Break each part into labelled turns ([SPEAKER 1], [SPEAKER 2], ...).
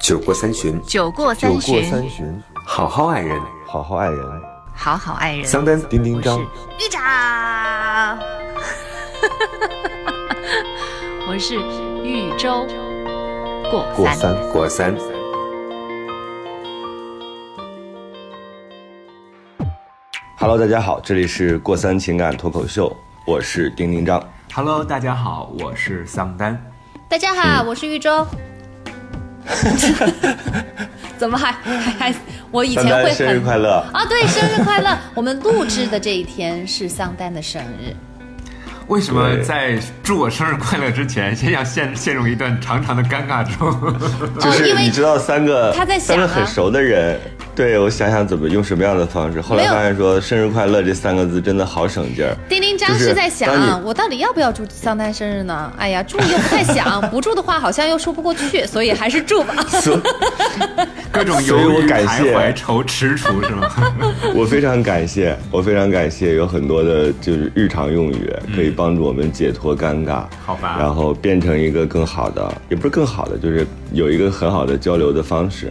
[SPEAKER 1] 酒过三巡，
[SPEAKER 2] 酒过
[SPEAKER 3] 酒过
[SPEAKER 2] 三巡，
[SPEAKER 1] 好好爱人。
[SPEAKER 3] 好好爱人。
[SPEAKER 2] 好好爱人。
[SPEAKER 1] 桑丹，
[SPEAKER 3] 丁丁张，
[SPEAKER 2] 玉长，我是豫州过三。
[SPEAKER 3] 过三。
[SPEAKER 1] 过三。
[SPEAKER 3] Hello，大家好，这里是过三情感脱口秀，我是丁丁张。
[SPEAKER 4] Hello，大家好，我是桑丹。
[SPEAKER 2] 大家好，我是豫州。怎么还还还？我以前会很
[SPEAKER 3] 生日快乐！
[SPEAKER 2] 啊！对，生日快乐！我们录制的这一天是桑丹的生日。
[SPEAKER 4] 为什么在祝我生日快乐之前，先要陷陷入一段长长的尴尬中？
[SPEAKER 3] 就是
[SPEAKER 2] 哦因为
[SPEAKER 3] 你知道三个
[SPEAKER 2] 他在想啊
[SPEAKER 3] 三个很熟的人，对我想想怎么用什么样的方式，后来发现说生日快乐这三个字真的好省劲儿。
[SPEAKER 2] 丁丁张
[SPEAKER 3] 是
[SPEAKER 2] 是在想，我到底要不要祝桑丹生日呢？哎呀，祝又不太想，不祝的话好像又说不过去，所以还是祝吧。
[SPEAKER 3] 所
[SPEAKER 4] 各种
[SPEAKER 3] 所以我
[SPEAKER 4] 犹豫、
[SPEAKER 3] 感谢
[SPEAKER 4] 徘徊、愁踟蹰是吗？
[SPEAKER 3] 我非常感谢，我非常感谢有很多的就是日常用语可以帮助我们解脱尴尬，
[SPEAKER 4] 好吧
[SPEAKER 3] 然后变成一个更好的，也不是更好的，就是有一个很好的交流的方式。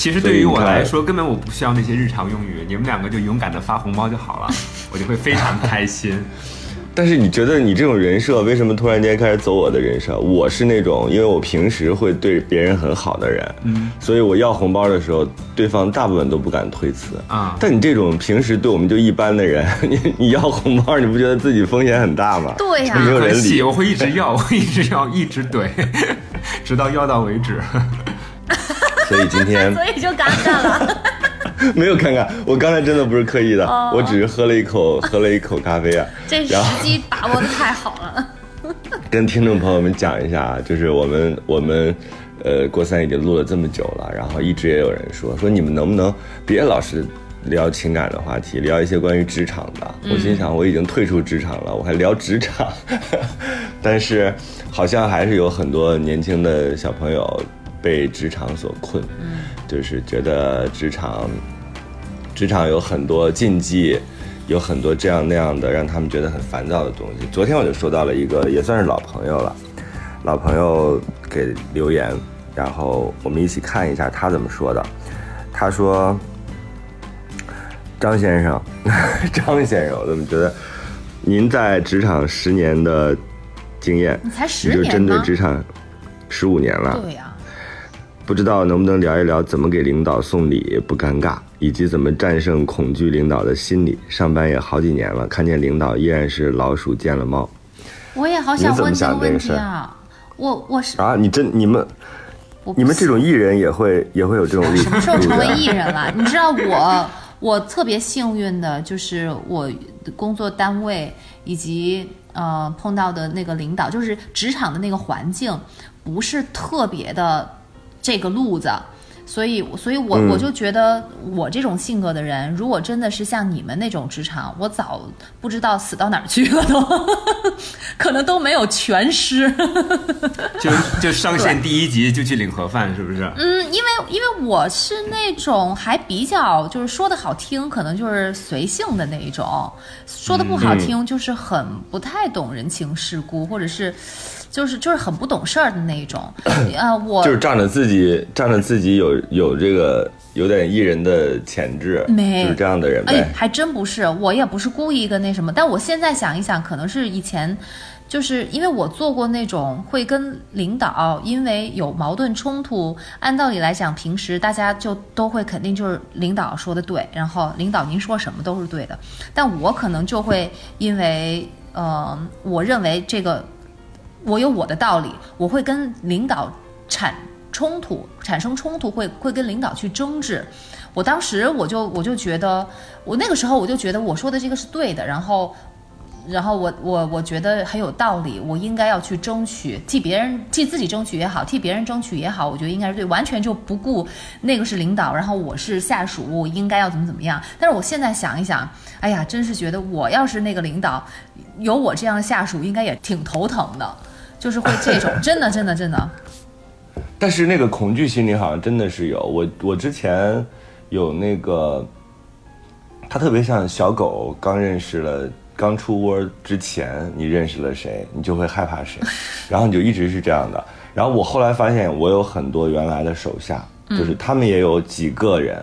[SPEAKER 4] 其实对于我来说，根本我不需要那些日常用语，你们两个就勇敢的发红包就好了，我就会非常开心。
[SPEAKER 3] 但是你觉得你这种人设为什么突然间开始走我的人设？我是那种，因为我平时会对别人很好的人，嗯，所以我要红包的时候，对方大部分都不敢推辞
[SPEAKER 4] 啊
[SPEAKER 3] 但你这种平时对我们就一般的人，你你要红包，你不觉得自己风险很大吗？
[SPEAKER 2] 对呀
[SPEAKER 3] 就没有人理。
[SPEAKER 4] 我会一直要，我会一直要，一直怼，直到要到为止。
[SPEAKER 3] 所以今天
[SPEAKER 2] 所以就尴尬了。
[SPEAKER 3] 没有尴尬，我刚才真的不是刻意的，
[SPEAKER 2] 哦
[SPEAKER 3] 我只是喝了一口，喝了一口咖啡啊。
[SPEAKER 2] 这时机把握的太好了。
[SPEAKER 3] 跟听众朋友们讲一下啊，就是我们我们呃郭三已经录了这么久了，然后一直也有人说说你们能不能别老是聊情感的话题，聊一些关于职场的。我心想我已经退出职场了，我还聊职场，但是好像还是有很多年轻的小朋友被职场所困，就是觉得职场职场有很多禁忌，有很多这样那样的让他们觉得很烦躁的东西。昨天我就收到了一个也算是老朋友了，老朋友给留言，然后我们一起看一下他怎么说的。他说：“张先生，张先生，我怎么觉得您在职场十年的经验，
[SPEAKER 2] 你才十年
[SPEAKER 3] 就针对？职场十五年了，
[SPEAKER 2] 对呀、
[SPEAKER 3] 不知道能不能聊一聊怎么给领导送礼不尴尬，以及怎么战胜恐惧领导的心理。上班也好几年了，看见领导依然是老鼠见了猫
[SPEAKER 2] 我也好想问这个问题啊。我我是
[SPEAKER 3] 啊！你真你们你们这种艺人也会也会有这种例子？
[SPEAKER 2] 什么时候成为艺？
[SPEAKER 3] 人
[SPEAKER 2] 了？你知道我我特别幸运的就是我工作单位以及呃碰到的那个领导，就是职场的那个环境不是特别的这个路子。所以，所以我
[SPEAKER 3] 嗯
[SPEAKER 2] 我就觉得我这种性格的人，如果真的是像你们那种职场，我早不知道死到哪儿去了都，可能都没有全尸。
[SPEAKER 4] 就就上线第一集就去领盒饭，是不是？
[SPEAKER 2] 嗯，因为因为我是那种还比较就是说的好听，可能就是随性的那一种；说的不好听，就是很不太懂人情世故，或者是就是就是很不懂事儿的那一种。啊，我
[SPEAKER 3] 就是仗着自己仗着自己有有这个有点艺人的潜质，
[SPEAKER 2] 没
[SPEAKER 3] 就是这样的人
[SPEAKER 2] 哎
[SPEAKER 3] 呗，。
[SPEAKER 2] 还真不是，我也不是故意跟那什么，但我现在想一想，可能是以前。就是因为我做过那种会跟领导因为有矛盾冲突，按道理来讲，平时大家就都会肯定就是领导说的对，然后领导您说什么都是对的，但我可能就会因为呃，我认为这个我有我的道理，我会跟领导产冲突，产生冲突会会跟领导去争执。我当时我就我就觉得，我那个时候我就觉得我说的这个是对的，然后。然后我我我觉得很有道理，我应该要去争取，替别人替自己争取也好，替别人争取也好，我觉得应该是对，完全就不顾那个是领导，然后我是下属，我应该要怎么怎么样。但是我现在想一想，哎呀，真是觉得我要是那个领导，有我这样的下属，应该也挺头疼的，就是会这种，真的真的真的，
[SPEAKER 3] 但是那个恐惧心理好像真的是有。我我之前有那个，他特别像小狗刚认识了刚出窝之前你认识了谁，你就会害怕谁，然后你就一直是这样的。然后我后来发现，我有很多原来的手下，就是他们也有几个人，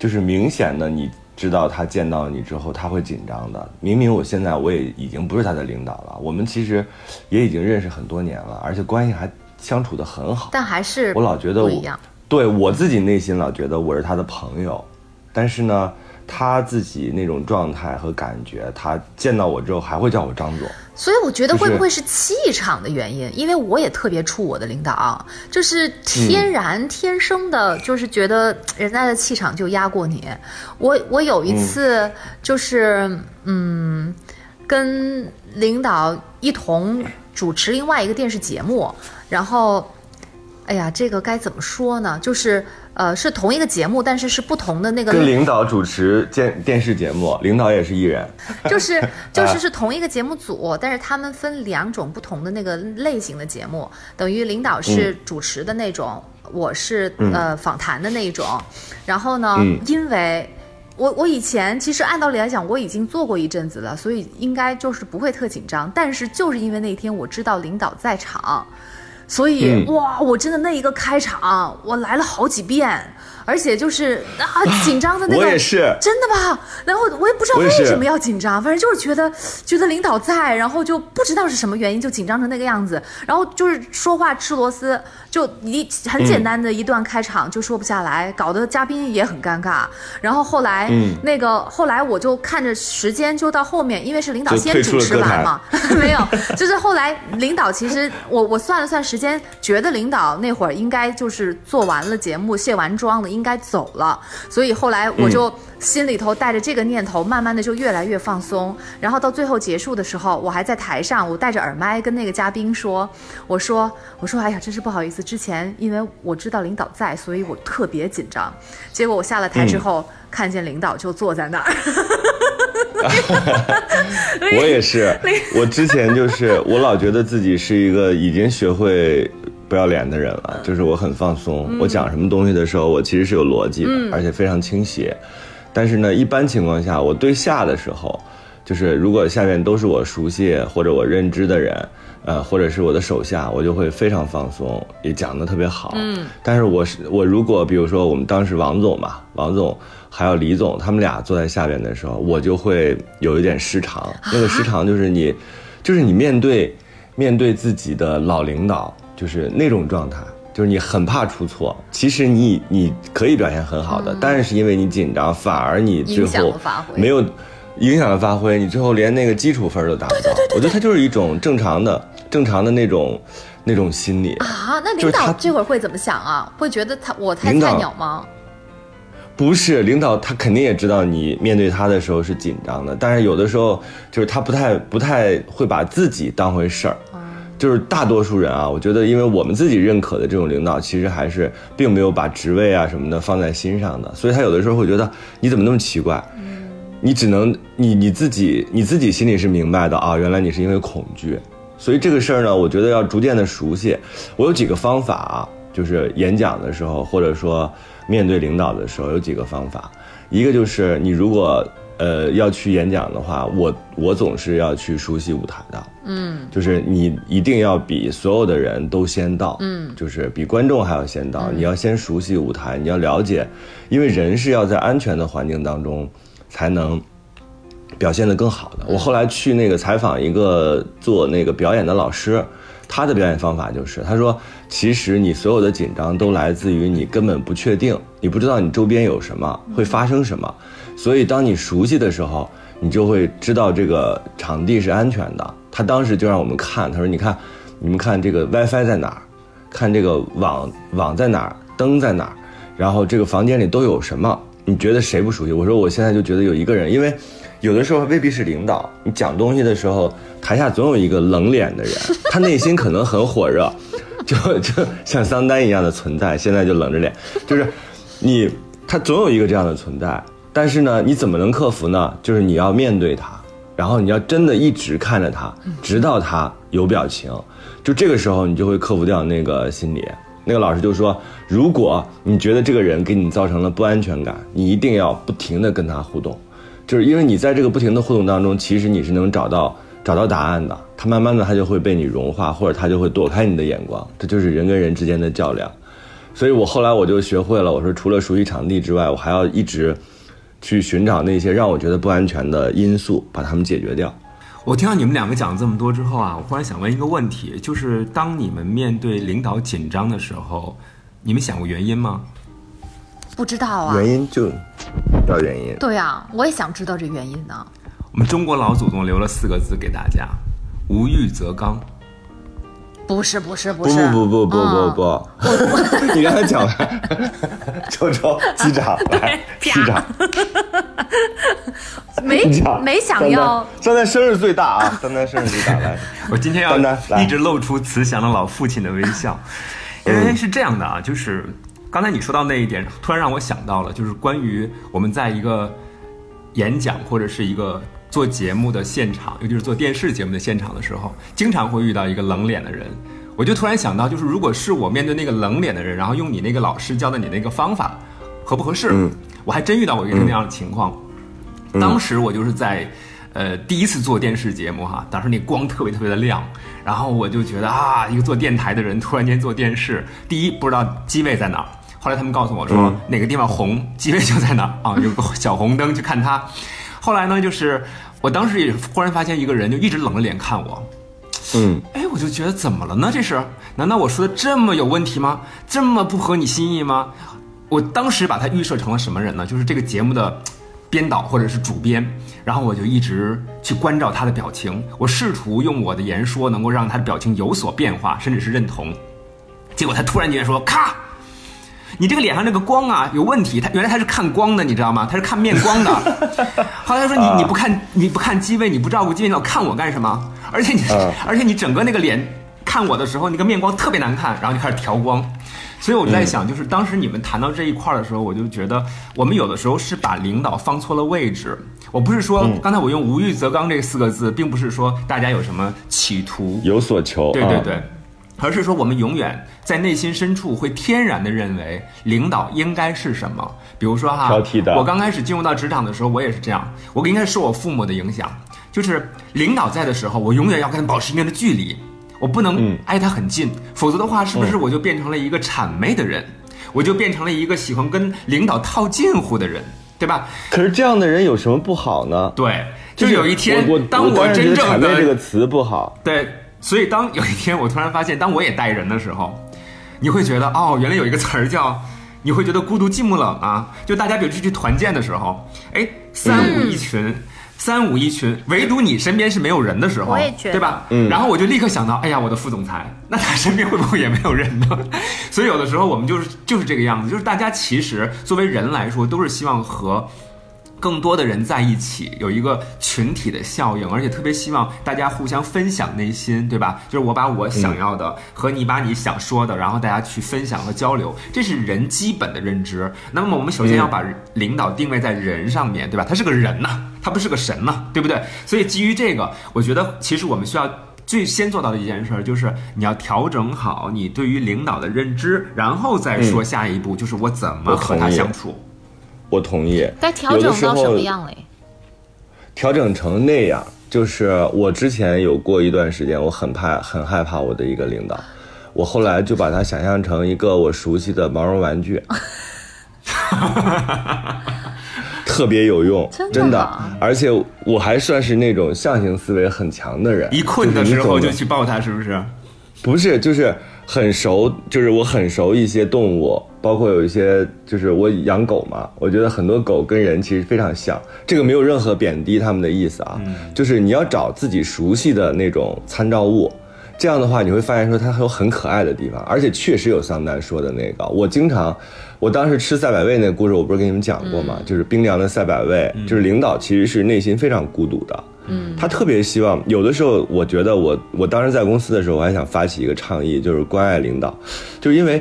[SPEAKER 3] 就是明显的你知道他见到你之后他会紧张的。明明我现在我也已经不是他的领导了，我们其实也已经认识很多年了，而且关系还相处的很好。
[SPEAKER 2] 但还是
[SPEAKER 3] 我老觉得我。对我自己内心老觉得我是他的朋友，但是呢，他自己那种状态和感觉，他见到我之后还会叫我张总。
[SPEAKER 2] 所以我觉得会不会是气场的原因？因为我也特别怵我的领导，就是天然、天生的，就是觉得人家的气场就压过你。我我有一次就是嗯跟领导一同主持另外一个电视节目，然后。哎呀，这个该怎么说呢？就是，呃，是同一个节目，但是是不同的那个
[SPEAKER 3] 跟领导主持电电视节目，领导也是艺人。
[SPEAKER 2] 就是 就是是同一个节目组，但是他们分两种不同的那个类型的节目，等于领导是主持的那种，我是呃访谈的那一种。然后呢，
[SPEAKER 3] 嗯
[SPEAKER 2] 因为我我以前其实按道理来讲我已经做过一阵子了，所以应该就是不会特紧张。但是就是因为那天我知道领导在场。所以、
[SPEAKER 3] 嗯。
[SPEAKER 2] 哇，我真的那一个开场，我来了好几遍，而且就是啊 紧张的那个，
[SPEAKER 3] 我也是。
[SPEAKER 2] 真的吧？然后我也不知道为什么要紧张，反正就是觉得觉得领导在，然后就不知道是什么原因就紧张成那个样子，然后就是说话吃螺丝，就一很简单的一段开场就说不下来，搞得嘉宾也很尴尬。然后后来、
[SPEAKER 3] 嗯。
[SPEAKER 2] 那个后来我就看着时间就到后面，因为是领导先主持完嘛，没有，就是后来领导其实我我算了算时间，觉得领导那会儿应该就是做完了节目、卸完妆了，应该走了，所以后来我就心里头带着这个念头，慢慢的就越来越放松。然后到最后结束的时候，我还在台上，我戴着耳麦跟那个嘉宾说：“我说我说，哎呀，真是不好意思，之前因为我知道领导在，所以我特别紧张。结果我下了台之后，看见领导就坐在那儿。”
[SPEAKER 3] 我也是，我之前就是我老觉得自己是一个已经学会不要脸的人了，就是我很放松，我讲什么东西的时候，我其实是有逻辑的，而且非常倾斜。但是呢，一般情况下，我对下的时候，就是如果下面都是我熟悉或者我认知的人，呃，或者是我的手下，我就会非常放松，也讲得特别好。嗯，但是我是我如果比如说我们当时王总嘛，王总还有李总，他们俩坐在下边的时候，我就会有一点失常。那个失常就是你，就是你面对面对自己的老领导，就是那种状态。就是你很怕出错，其实你你可以表现很好的，但是因为你紧张，反而你最后没有影响了发挥，你最后连那个基础分都达不到。我觉得它就是一种正常的正常的那种那种心理。
[SPEAKER 2] 啊，那领导这会儿会怎么想啊？会觉得他我太菜鸟吗？
[SPEAKER 3] 不是领导，他肯定也知道你面对他的时候是紧张的，但是有的时候就是他不太不太会把自己当回事儿。就是大多数人啊，我觉得，因为我们自己认可的这种领导，其实还是并没有把职位啊什么的放在心上的，所以他有的时候会觉得你怎么那么奇怪，你只能你你自己你自己心里是明白的啊，原来你是因为恐惧，所以这个事儿呢，我觉得要逐渐的熟悉。我有几个方法啊，就是演讲的时候，或者说面对领导的时候，有几个方法。一个就是你如果呃要去演讲的话，我我总是要去熟悉舞台的，嗯，就是你一定要比所有的人都先到，嗯，就是比观众还要先到，你要先熟悉舞台，你要了解，因为人是要在安全的环境当中才能。表现得更好的。我后来去那个采访一个做那个表演的老师，他的表演方法就是，他说，其实你所有的紧张都来自于你根本不确定，你不知道你周边有什么，会发生什么，所以当你熟悉的时候，你就会知道这个场地是安全的。他当时就让我们看，他说，你看，你们看这个 WiFi 在哪儿，看这个网网在哪儿，灯在哪儿，然后这个房间里都有什么？你觉得谁不熟悉？我说我现在就觉得有一个人，因为有的时候未必是领导，你讲东西的时候，台下总有一个冷脸的人，他内心可能很火热，就就像桑丹一样的存在，现在就冷着脸，就是你他总有一个这样的存在，但是呢，你怎么能克服呢？就是你要面对他，然后你要真的一直看着他，直到他有表情，就这个时候你就会克服掉那个心理。那个老师就说，如果你觉得这个人给你造成了不安全感，你一定要不停的跟他互动，就是因为你在这个不停的互动当中，其实你是能找到找到答案的。他慢慢的他就会被你融化，或者他就会躲开你的眼光，这就是人跟人之间的较量。所以我后来我就学会了，我说除了熟悉场地之外，我还要一直去寻找那些让我觉得不安全的因素，把它们解决掉。
[SPEAKER 4] 我听到你们两个讲了这么多之后啊，我忽然想问一个问题，就是当你们面对领导紧张的时候，你们想过原因吗？
[SPEAKER 2] 不知道啊。
[SPEAKER 3] 原因就要原因。
[SPEAKER 2] 对啊，我也想知道这原因呢。
[SPEAKER 4] 我们中国老祖宗留了四个字给大家：无欲则刚。
[SPEAKER 2] 不是不是不
[SPEAKER 3] 不
[SPEAKER 2] 是，
[SPEAKER 3] 不不不不
[SPEAKER 2] 嗯。
[SPEAKER 3] 不不，你刚才讲了，周周机长 来，机长，
[SPEAKER 2] 没，没想要。
[SPEAKER 3] 丹丹，生日最大啊！丹丹生日最大，来，
[SPEAKER 4] 我今天要一直露出慈祥的老父亲的微笑，因为是这样的啊，就是刚才你说到那一点，突然让我想到了，就是关于我们在一个演讲或者是一个做节目的现场，尤其是做电视节目的现场的时候，经常会遇到一个冷脸的人。我就突然想到，就是如果是我面对那个冷脸的人，然后用你那个老师教的你那个方法，合不合适？
[SPEAKER 3] 嗯
[SPEAKER 4] 我还真遇到过一个那样的情况。当时我就是在，呃，第一次做电视节目哈，当时那光特别特别的亮，然后我就觉得啊，一个做电台的人突然间做电视，第一不知道机位在哪儿，后来他们告诉我说、
[SPEAKER 3] 嗯
[SPEAKER 4] 哪个地方红，机位就在哪儿啊，有个小红灯去看它。后来呢，就是我当时也忽然发现一个人就一直冷着脸看我，
[SPEAKER 3] 嗯，
[SPEAKER 4] 哎，我就觉得怎么了呢？这是？难道我说的这么有问题吗？这么不合你心意吗？我当时把他预设成了什么人呢？就是这个节目的编导或者是主编，然后我就一直去关照他的表情，我试图用我的言说能够让他的表情有所变化，甚至是认同。结果他突然间说：“咔！”你这个脸上这个光啊有问题，他原来他是看光的，你知道吗？他是看面光的。后来他说你你不看你不看机位，你不照顾机位，你老看我干什么？而且你、
[SPEAKER 3] 嗯
[SPEAKER 4] 而且你整个那个脸看我的时候，那个面光特别难看，然后就开始调光。所以我就在想，就是当时你们谈到这一块儿的时候，我就觉得我们有的时候是把领导放错了位置。我不是说刚才我用“无欲则刚”这四个字，并不是说大家有什么企图，
[SPEAKER 3] 有所求，啊
[SPEAKER 4] 对对对，而是说我们永远在内心深处会天然的认为领导应该是什么。比如说哈，
[SPEAKER 3] 挑剔的
[SPEAKER 4] 我刚开始进入到职场的时候，我也是这样，我应该是受我父母的影响，就是领导在的时候，我永远要跟他保持一定的距离，我不能
[SPEAKER 3] 嗯
[SPEAKER 4] 挨他很近，否则的话，是不是我就变成了一个谄媚的人？我就变成了一个喜欢跟领导套近乎的人，对吧？
[SPEAKER 3] 可是这样的人有什么不好呢？
[SPEAKER 4] 对，就有一天，
[SPEAKER 3] 我我
[SPEAKER 4] 当
[SPEAKER 3] 我当然觉得“
[SPEAKER 4] 真正的
[SPEAKER 3] 谄媚”这个词不好，
[SPEAKER 4] 对，所以当有一天我突然发现，当我也带人的时候，你会觉得哦，原来有一个词儿叫，你会觉得孤独寂寞冷啊。就大家比如出去团建的时候，哎，三五一群。三五一群，唯独你身边是没有人的时候，
[SPEAKER 2] 我也觉得
[SPEAKER 4] 对吧？
[SPEAKER 3] 嗯
[SPEAKER 4] 然后我就立刻想到，哎呀，我的副总裁，那他身边会不会也没有人呢？所以有的时候我们就是就是这个样子，就是大家其实作为人来说，都是希望和更多的人在一起，有一个群体的效应，而且特别希望大家互相分享内心，对吧？就是我把我想要的、和你把你想说的，然后大家去分享和交流，这是人基本的认知。那么我们首先要把领导定位在人上面，对吧？他是个人呐、他不是个神呐、对不对？所以基于这个，我觉得其实我们需要。最先做到的一件事儿就是你要调整好你对于领导的认知，然后再说下一步，就是我怎么和他相处。
[SPEAKER 3] 我同意。
[SPEAKER 2] 该调整到什么样嘞？
[SPEAKER 3] 调整成那样，就是我之前有过一段时间，我很怕、很害怕我的一个领导，我后来就把他想象成一个我熟悉的毛绒玩具，特别有用，
[SPEAKER 2] 真的
[SPEAKER 3] 真的，而且我还算是那种象形思维很强的人，
[SPEAKER 4] 一困的时候就去抱他，是不是？
[SPEAKER 3] 不是，就是很熟，就是我很熟一些动物，包括有一些，就是我养狗嘛，我觉得很多狗跟人其实非常像，这个没有任何贬低他们的意思啊，就是你要找自己熟悉的那种参照物。这样的话，你会发现说它还有很可爱的地方，而且确实有桑丹说的那个。我经常，我当时吃赛百味那个故事，我不是跟你们讲过吗？就是冰凉的赛百味，就是领导其实是内心非常孤独的。嗯，他特别希望，有的时候我觉得我我当时在公司的时候，我还想发起一个倡议，就是关爱领导，就是因为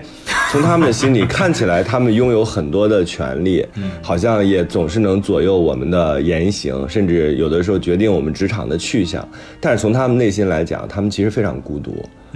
[SPEAKER 3] 从他们的心里看起来，他们拥有很多的权利，好像也总是能左右我们的言行，甚至有的时候决定我们职场的去向。但是从他们内心来讲，他们其实非常孤独。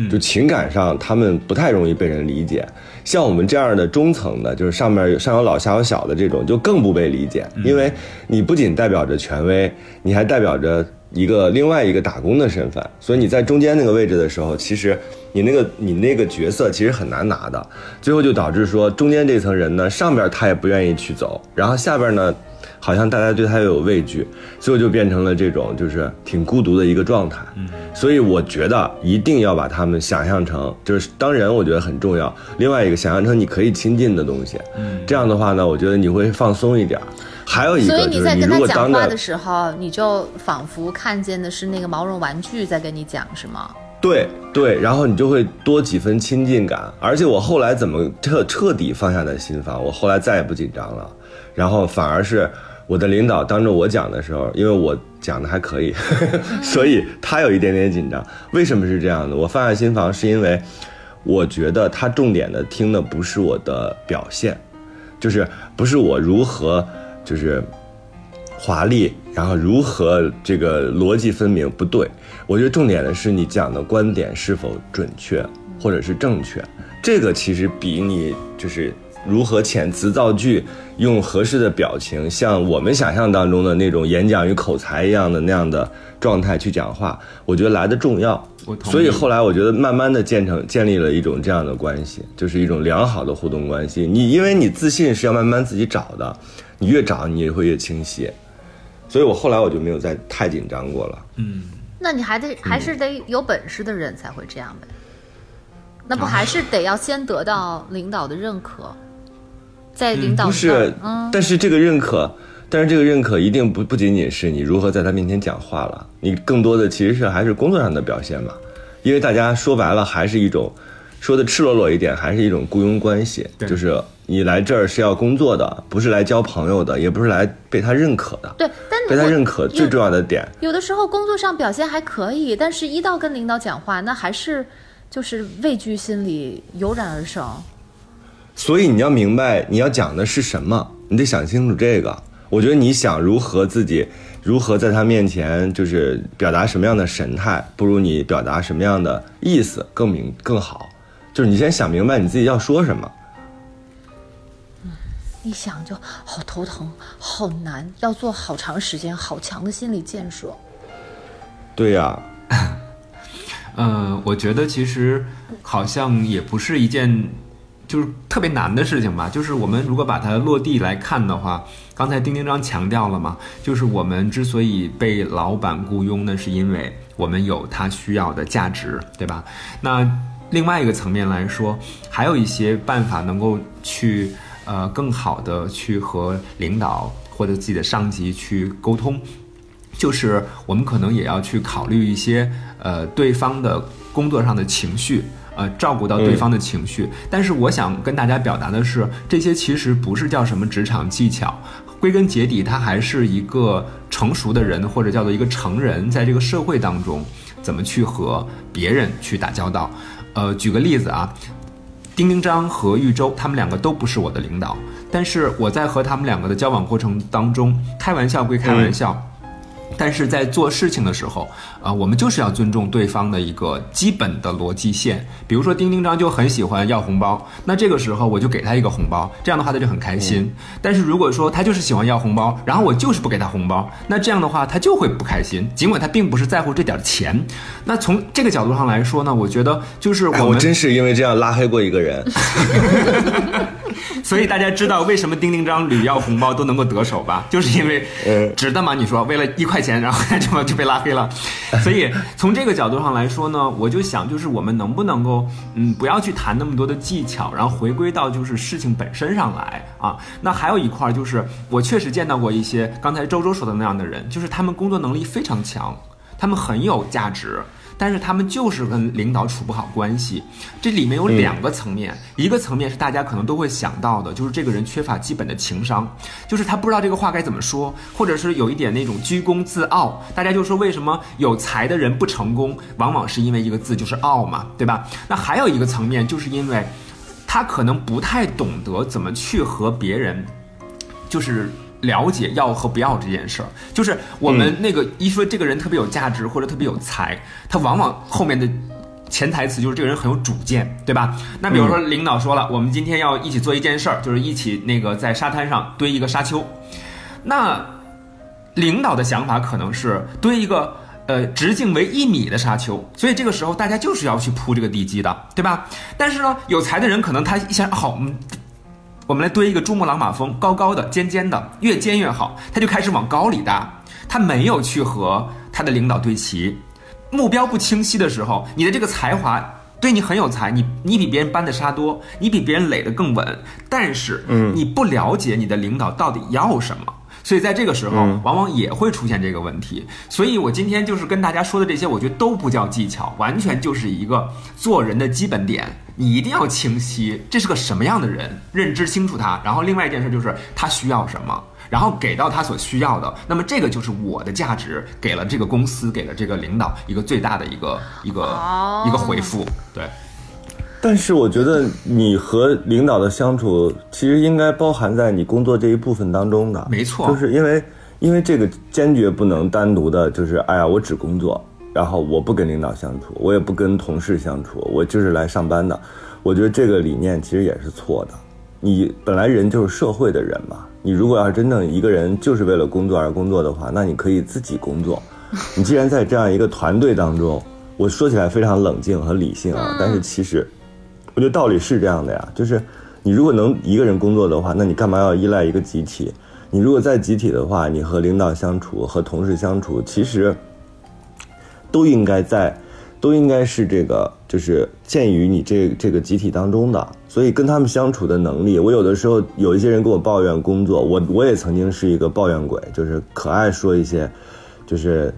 [SPEAKER 3] 就情感上他们不太容易被人理解。像我们这样的中层的，就是上面上有老下有小的这种，就更不被理解，因为你不仅代表着权威，你还代表着一个另外一个打工的身份，所以你在中间那个位置的时候，其实你那个你那个角色其实很难拿的，最后就导致说中间这层人呢，上边他也不愿意去走，然后下边呢。好像大家对他又有畏惧，最后就变成了这种就是挺孤独的一个状态。嗯，所以我觉得一定要把他们想象成，就是当人我觉得很重要。另外一个想象成你可以亲近的东西，嗯，这样的话呢，我觉得你会放松一点。还有一个就是你如果讲
[SPEAKER 2] 话的时候，你就仿佛看见的是那个毛绒玩具在跟你讲，是吗？
[SPEAKER 3] 对对，然后你就会多几分亲近感。而且我后来怎么彻彻底放下的心房，我后来再也不紧张了，然后反而是。我的领导当着我讲的时候，因为我讲的还可以，所以他有一点点紧张。为什么是这样的？我放下心房是因为，我觉得他重点的听的不是我的表现，就是不是我如何就是华丽，然后如何这个逻辑分明，不对。我觉得重点的是你讲的观点是否准确或者是正确。这个其实比你就是如何遣词造句。用合适的表情，像我们想象当中的那种演讲与口才一样的那样的状态去讲话，我觉得来的重要。所以后来我觉得慢慢的建成建立了一种这样的关系，就是一种良好的互动关系。你因为你自信是要慢慢自己找的，你越找你也会越清晰。所以我后来我就没有再太紧张过了。
[SPEAKER 2] 嗯，那你还得还是得有本事的人才会这样呗？那不还是得要先得到领导的认可？在领导
[SPEAKER 3] 不是，但是这个认可，但是这个认可一定不不仅仅是你如何在他面前讲话了，你更多的其实是还是工作上的表现嘛，因为大家说白了还是一种，说的赤裸裸一点，还是一种雇佣关系，就是你来这儿是要工作的，不是来交朋友的，也不是来被他认可的。
[SPEAKER 2] 对，但
[SPEAKER 3] 被他认可最重要的点，
[SPEAKER 2] 有的时候工作上表现还可以，但是一到跟领导讲话，那还是就是畏惧心理油然而生。
[SPEAKER 3] 所以你要明白你要讲的是什么，你得想清楚这个。我觉得你想如何自己，如何在他面前就是表达什么样的神态，不如你表达什么样的意思更明更好。就是你先想明白你自己要说什么。
[SPEAKER 2] 嗯，一想就好头疼，好难，要做好长时间，好强的心理建设。
[SPEAKER 3] 对呀，
[SPEAKER 4] 嗯，我觉得其实好像也不是一件。就是特别难的事情吧，就是我们如果把它落地来看的话，刚才丁丁章强调了嘛，就是我们之所以被老板雇佣呢，是因为我们有他需要的价值，对吧？那另外一个层面来说，还有一些办法能够去呃更好的去和领导或者自己的上级去沟通，就是我们可能也要去考虑一些呃对方的工作上的情绪。呃，照顾到对方的情绪，但是我想跟大家表达的是，这些其实不是叫什么职场技巧，归根结底，他还是一个成熟的人，或者叫做一个成人，在这个社会当中，怎么去和别人去打交道。呃，举个例子啊，丁丁章和玉州，他们两个都不是我的领导，但是我在和他们两个的交往过程当中，开玩笑归开玩笑。但是在做事情的时候，啊，我们就是要尊重对方的一个基本的逻辑线。比如说，丁丁章就很喜欢要红包，那这个时候我就给他一个红包，这样的话他就很开心。但是如果说他就是喜欢要红包，然后我就是不给他红包，那这样的话他就会不开心。尽管他并不是在乎这点钱，那从这个角度上来说呢，我觉得就是我们
[SPEAKER 3] 真是因为这样拉黑过一个人。
[SPEAKER 4] 所以大家知道为什么丁丁章屡要红包都能够得手吧？就是因为值得吗？你说为了一块钱，然后就就被拉黑了。所以从这个角度上来说呢，我就想，就是我们能不能够，嗯，不要去谈那么多的技巧，然后回归到就是事情本身上来啊。那还有一块就是，我确实见到过一些刚才周周说的那样的人，就是他们工作能力非常强，他们很有价值。但是他们就是跟领导处不好关系，这里面有两个层面，一个层面是大家可能都会想到的，就是这个人缺乏基本的情商，就是他不知道这个话该怎么说，或者是有一点那种居功自傲。大家就说为什么有才的人不成功，往往是因为一个字就是傲嘛，对吧？那还有一个层面，就是因为他可能不太懂得怎么去和别人，就是。了解要和不要这件事儿，就是我们那个一说这个人特别有价值或者特别有才，他往往后面的潜台词就是这个人很有主见，对吧？那比如说领导说了，我们今天要一起做一件事儿，就是一起那个在沙滩上堆一个沙丘。那领导的想法可能是堆一个呃直径为一米的沙丘，所以这个时候大家就是要去铺这个地基的，对吧？但是呢，有才的人可能他一想，好，我们来堆一个珠穆朗玛峰，高高的、尖尖的，越尖越好，他就开始往高里搭，他没有去和他的领导对齐，目标不清晰的时候，你的这个才华。对你很有才，你你比别人搬的沙多，你比别人垒得更稳，但是，
[SPEAKER 3] 嗯
[SPEAKER 4] 你不了解你的领导到底要什么，所以在这个时候，
[SPEAKER 3] 嗯
[SPEAKER 4] 往往也会出现这个问题。所以我今天就是跟大家说的这些，我觉得都不叫技巧，完全就是一个做人的基本点。你一定要清晰，这是个什么样的人，认知清楚他。然后另外一件事就是他需要什么。然后给到他所需要的，那么这个就是我的价值，给了这个公司，给了这个领导一个最大的一个一个、
[SPEAKER 2] 哦
[SPEAKER 4] 一个回复，对。
[SPEAKER 3] 但是我觉得你和领导的相处，其实应该包含在你工作这一部分当中的。
[SPEAKER 4] 没错
[SPEAKER 3] 就是因为因为这个坚决不能单独的，就是哎呀，我只工作，然后我不跟领导相处，我也不跟同事相处，我就是来上班的。我觉得这个理念其实也是错的。你本来人就是社会的人嘛，你如果要是真正一个人就是为了工作而工作的话，那你可以自己工作。你既然在这样一个团队当中，我说起来非常冷静和理性啊，但是其实我觉得道理是这样的呀，就是你如果能一个人工作的话，那你干嘛要依赖一个集体？你如果在集体的话，你和领导相处、和同事相处，其实都应该在，都应该是这个，就是鉴于你这这个集体当中的，所以跟他们相处的能力，我有的时候有一些人跟我抱怨工作，我我也曾经是一个抱怨鬼，就是可爱说一些，就是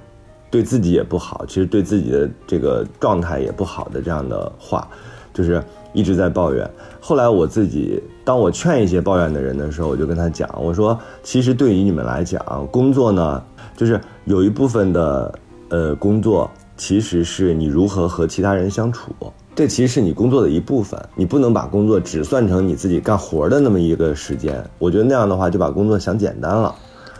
[SPEAKER 3] 对自己也不好，其实对自己的这个状态也不好的这样的话，就是一直在抱怨。后来我自己，当我劝一些抱怨的人的时候，我就跟他讲，我说，其实对于你们来讲，工作呢，就是有一部分的呃工作，其实是你如何和其他人相处。这其实是你工作的一部分，你不能把工作只算成你自己干活的那么一个时间。我觉得那样的话，就把工作想简单了。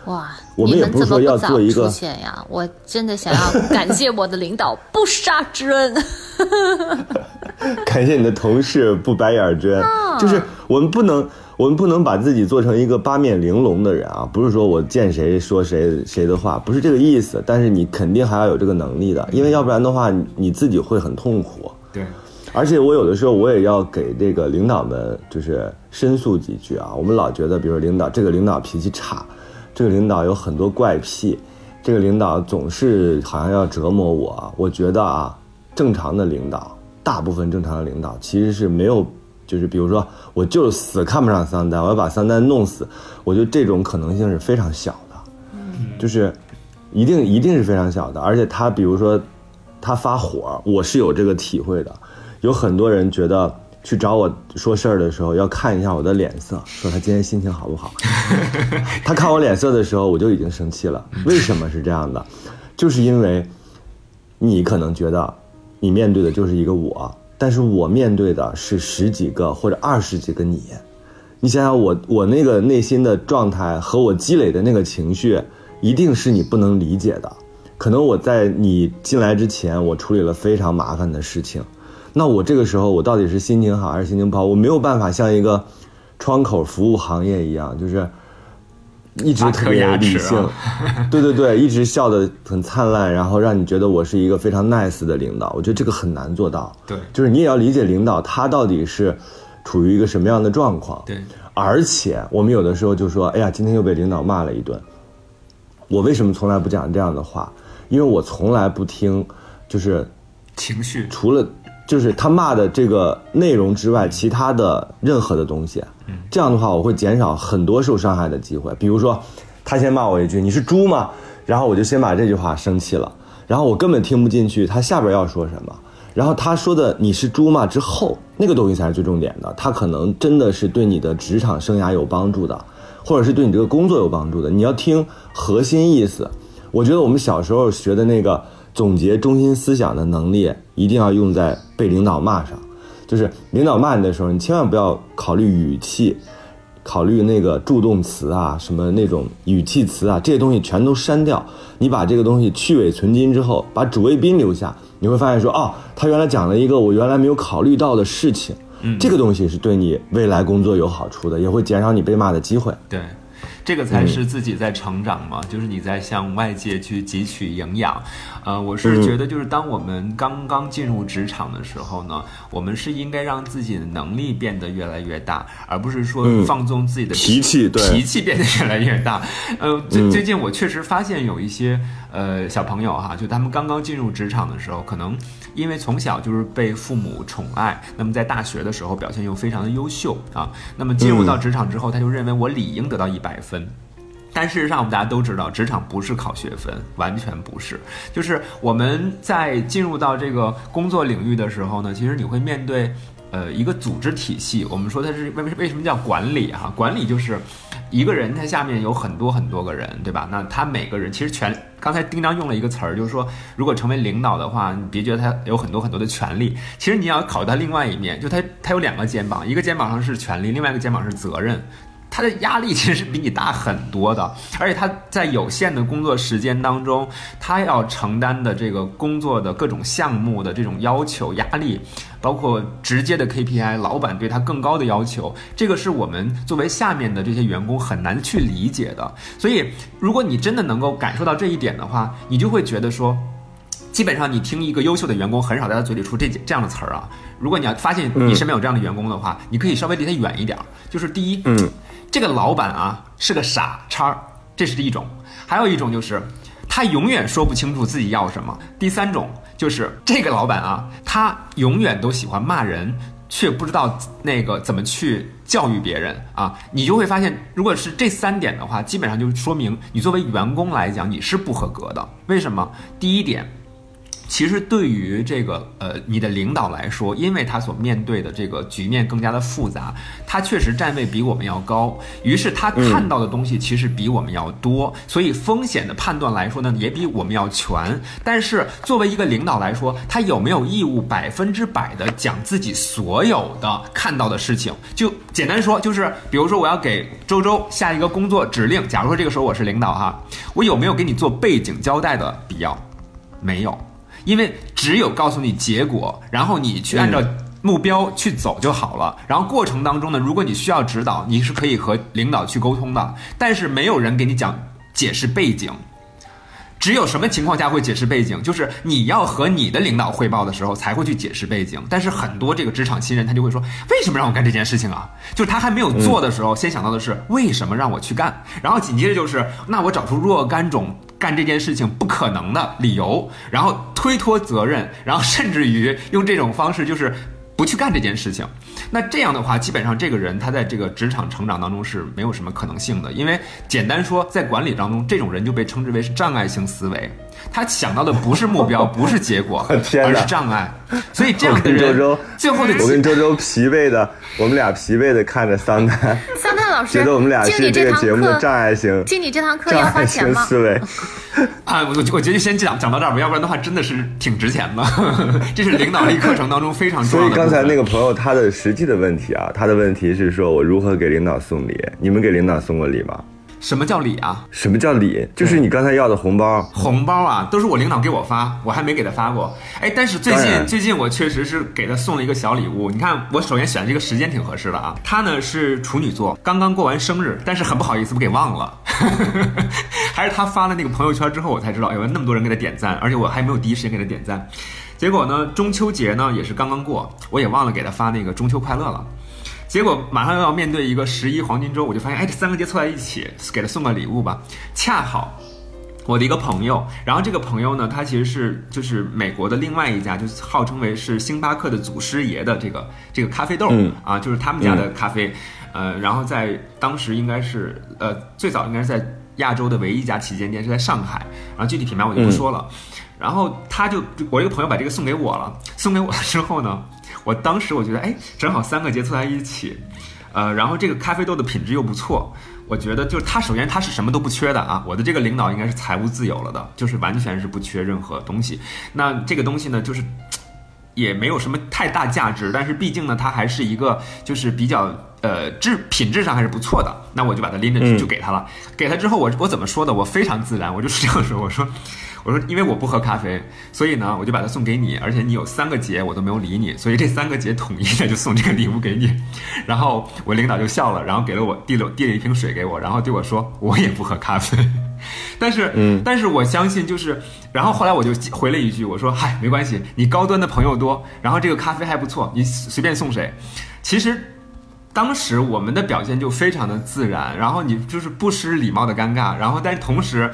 [SPEAKER 2] 哇，
[SPEAKER 3] 我们也不是说要做一个
[SPEAKER 2] 出现呀？我真的想要感谢我的领导不杀之恩。
[SPEAKER 3] 感谢你的同事不白眼之恩，就是我们不能，我们不能把自己做成一个八面玲珑的人啊！不是说我见谁说谁谁的话，不是这个意思。但是你肯定还要有这个能力的，因为要不然的话，你你自己会很痛苦。
[SPEAKER 4] 对，
[SPEAKER 3] 而且我有的时候我也要给这个领导们就是申诉几句啊。我们老觉得，比如领导这个领导脾气差，这个领导有很多怪癖，这个领导总是好像要折磨我。我觉得啊，正常的领导，大部分正常的领导其实是没有，就是比如说我就是死看不上桑丹，我要把桑丹弄死，我觉得这种可能性是非常小的，就是一定一定是非常小的。而且他比如说他发火，我是有这个体会的。有很多人觉得去找我说事儿的时候要看一下我的脸色，说他今天心情好不好。他看我脸色的时候，我就已经生气了。为什么是这样的？就是因为你可能觉得你面对的就是一个我，但是我面对的是十几个或者二十几个你。你想想我我那个内心的状态和我积累的那个情绪，一定是你不能理解的。可能我在你进来之前，我处理了非常麻烦的事情，那我这个时候我到底是心情好还是心情不好？我没有办法像一个窗口服务行业一样，就是一直特别理性，
[SPEAKER 4] 啊、
[SPEAKER 3] 对对对，一直笑得很灿烂，然后让你觉得我是一个非常 nice 的领导。我觉得这个很难做到。
[SPEAKER 4] 对，
[SPEAKER 3] 就是你也要理解领导他到底是处于一个什么样的状况。
[SPEAKER 4] 对，
[SPEAKER 3] 而且我们有的时候就说，哎呀，今天又被领导骂了一顿。我为什么从来不讲这样的话？因为我从来不听，就是
[SPEAKER 4] 情绪，
[SPEAKER 3] 除了就是他骂的这个内容之外，其他的任何的东西。这样的话，我会减少很多受伤害的机会。比如说，他先骂我一句：“你是猪吗？”然后我就先把这句话生气了，然后我根本听不进去他下边要说什么。然后他说的“你是猪吗”之后，那个东西才是最重点的。他可能真的是对你的职场生涯有帮助的，或者是对你这个工作有帮助的。你要听核心意思。我觉得我们小时候学的那个总结中心思想的能力，一定要用在被领导骂上。就是领导骂你的时候，你千万不要考虑语气，考虑那个助动词啊，什么那种语气词啊，这些东西全都删掉。你把这个东西去伪存金之后，把主谓宾留下，你会发现说，哦，他原来讲了一个我原来没有考虑到的事情。嗯，这个东西是对你未来工作有好处的，也会减少你被骂的机会。
[SPEAKER 4] 对。这个才是自己在成长嘛，就是你在向外界去汲取营养。呃，我是觉得，就是当我们刚刚进入职场的时候呢，我们是应该让自己的能力变得越来越大，而不是说放纵自己的
[SPEAKER 3] 脾气，
[SPEAKER 4] 脾气变得越来越大。呃，最最近我确实发现有一些呃小朋友哈，就他们刚刚进入职场的时候，可能因为从小就是被父母宠爱，那么在大学的时候表现又非常的优秀啊，那么进入到职场之后，他就认为我理应得到一百分。分但事实上，我们大家都知道，职场不是考学分，完全不是。就是我们在进入到这个工作领域的时候呢，其实你会面对，呃，一个组织体系。我们说它是为为什么叫管理哈？管理就是一个人，他下面有很多很多个人，对吧？那他每个人其实权，刚才丁章用了一个词儿，就是说，如果成为领导的话，你别觉得他有很多很多的权利，其实你要考虑他另外一面，就他他有两个肩膀，一个肩膀上是权利，另外一个肩膀是责任。他的压力其实是比你大很多的，而且他在有限的工作时间当中，他要承担的这个工作的各种项目的这种要求压力，包括直接的 KPI，老板对他更高的要求，这个是我们作为下面的这些员工很难去理解的。所以，如果你真的能够感受到这一点的话，你就会觉得说，基本上你听一个优秀的员工很少在他嘴里出这这样的词儿啊。如果你要发现你身边有这样的员工的话，你可以稍微离他远一点。就是第一，
[SPEAKER 3] 嗯。
[SPEAKER 4] 这个老板啊是个傻叉，这是一种；还有一种就是他永远说不清楚自己要什么。第三种就是这个老板啊，他永远都喜欢骂人，却不知道那个怎么去教育别人啊。你就会发现，如果是这三点的话，基本上就说明你作为员工来讲你是不合格的。为什么？第一点。其实对于这个呃你的领导来说，因为他所面对的这个局面更加的复杂，他确实站位比我们要高，于是他看到的东西其实比我们要多，所以风险的判断来说呢，也比我们要全。但是作为一个领导来说，他有没有义务百分之百的讲自己所有的看到的事情？就简单说，就是比如说我要给周周下一个工作指令，假如说这个时候我是领导哈，我有没有给你做背景交代的必要？没有。因为只有告诉你结果，然后你去按照目标去走就好了。然后过程当中呢，如果你需要指导，你是可以和领导去沟通的。但是没有人给你讲解释背景。只有什么情况下会解释背景？就是你要和你的领导汇报的时候才会去解释背景。但是很多这个职场新人他就会说：为什么让我干这件事情啊？就是他还没有做的时候，先想到的是为什么让我去干，然后紧接着就是那我找出若干种。干这件事情不可能的理由，然后推脱责任，然后甚至于用这种方式就是不去干这件事情。那这样的话，基本上这个人他在这个职场成长当中是没有什么可能性的，因为简单说，在管理当中，这种人就被称之为是障碍性思维。他想到的不是目标，不是结果，而是障碍。所以这样的人，最后的
[SPEAKER 3] 我跟周周疲惫的，我们俩疲惫的看着桑丹，
[SPEAKER 2] 桑丹老师
[SPEAKER 3] 觉得我们俩是这个节目的障碍型，
[SPEAKER 2] 经你这堂课要花钱吗？
[SPEAKER 3] 思维
[SPEAKER 4] 啊，我我觉得先讲讲到这儿吧，要不然的话真的是挺值钱的。这是领导力课程当中非常重要
[SPEAKER 3] 的。所以刚才那个朋友他的实际的问题啊，他的问题是说我如何给领导送礼？你们给领导送过礼吗？
[SPEAKER 4] 什么叫礼啊？
[SPEAKER 3] 什么叫礼？就是你刚才要的红包。
[SPEAKER 4] 红包啊，都是我领导给我发，我还没给他发过。哎，但是最近最近我确实是给他送了一个小礼物。你看，我首先选这个时间挺合适的啊。他呢是处女座，刚刚过完生日，但是很不好意思，我给忘了。还是他发了那个朋友圈之后，我才知道，有那么多人给他点赞，而且我还没有第一时间给他点赞。结果呢，中秋节呢也是刚刚过，我也忘了给他发那个中秋快乐了。结果马上又要面对一个十一黄金周，我就发现，哎，这三个节凑在一起，给他送个礼物吧。恰好，我的一个朋友，然后这个朋友呢，他其实是就是美国的另外一家，就是号称为是星巴克的祖师爷的这个这个咖啡豆啊，就是他们家的咖啡，呃，然后在当时应该是呃最早应该是在亚洲的唯一一家旗舰店是在上海，然后具体品牌我就不说了。然后他就我一个朋友把这个送给我了，送给我了之后呢。我当时我觉得，哎，正好三个节凑在一起，呃，然后这个咖啡豆的品质又不错，我觉得就是它首先它是什么都不缺的啊，我的这个领导应该是财务自由了的，就是完全是不缺任何东西。那这个东西呢，就是也没有什么太大价值，但是毕竟呢，它还是一个就是比较呃，质品质上还是不错的，那我就把它拎着去
[SPEAKER 3] 嗯
[SPEAKER 4] 就给他了。给他之后，我我怎么说的？我非常自然，我就是这样说，我说。我说，因为我不喝咖啡，所以呢，我就把它送给你，而且你有三个节我都没有理你，所以这三个节统一的就送这个礼物给你。然后我领导就笑了，然后给了我递了递了一瓶水给我，然后对我说，我也不喝咖啡。但是，
[SPEAKER 3] 嗯
[SPEAKER 4] 但是我相信就是，然后后来我就回了一句，我说，嗨，没关系，你高端的朋友多，然后这个咖啡还不错，你随便送谁。其实当时我们的表现就非常的自然，然后你就是不失礼貌的尴尬，然后但是同时。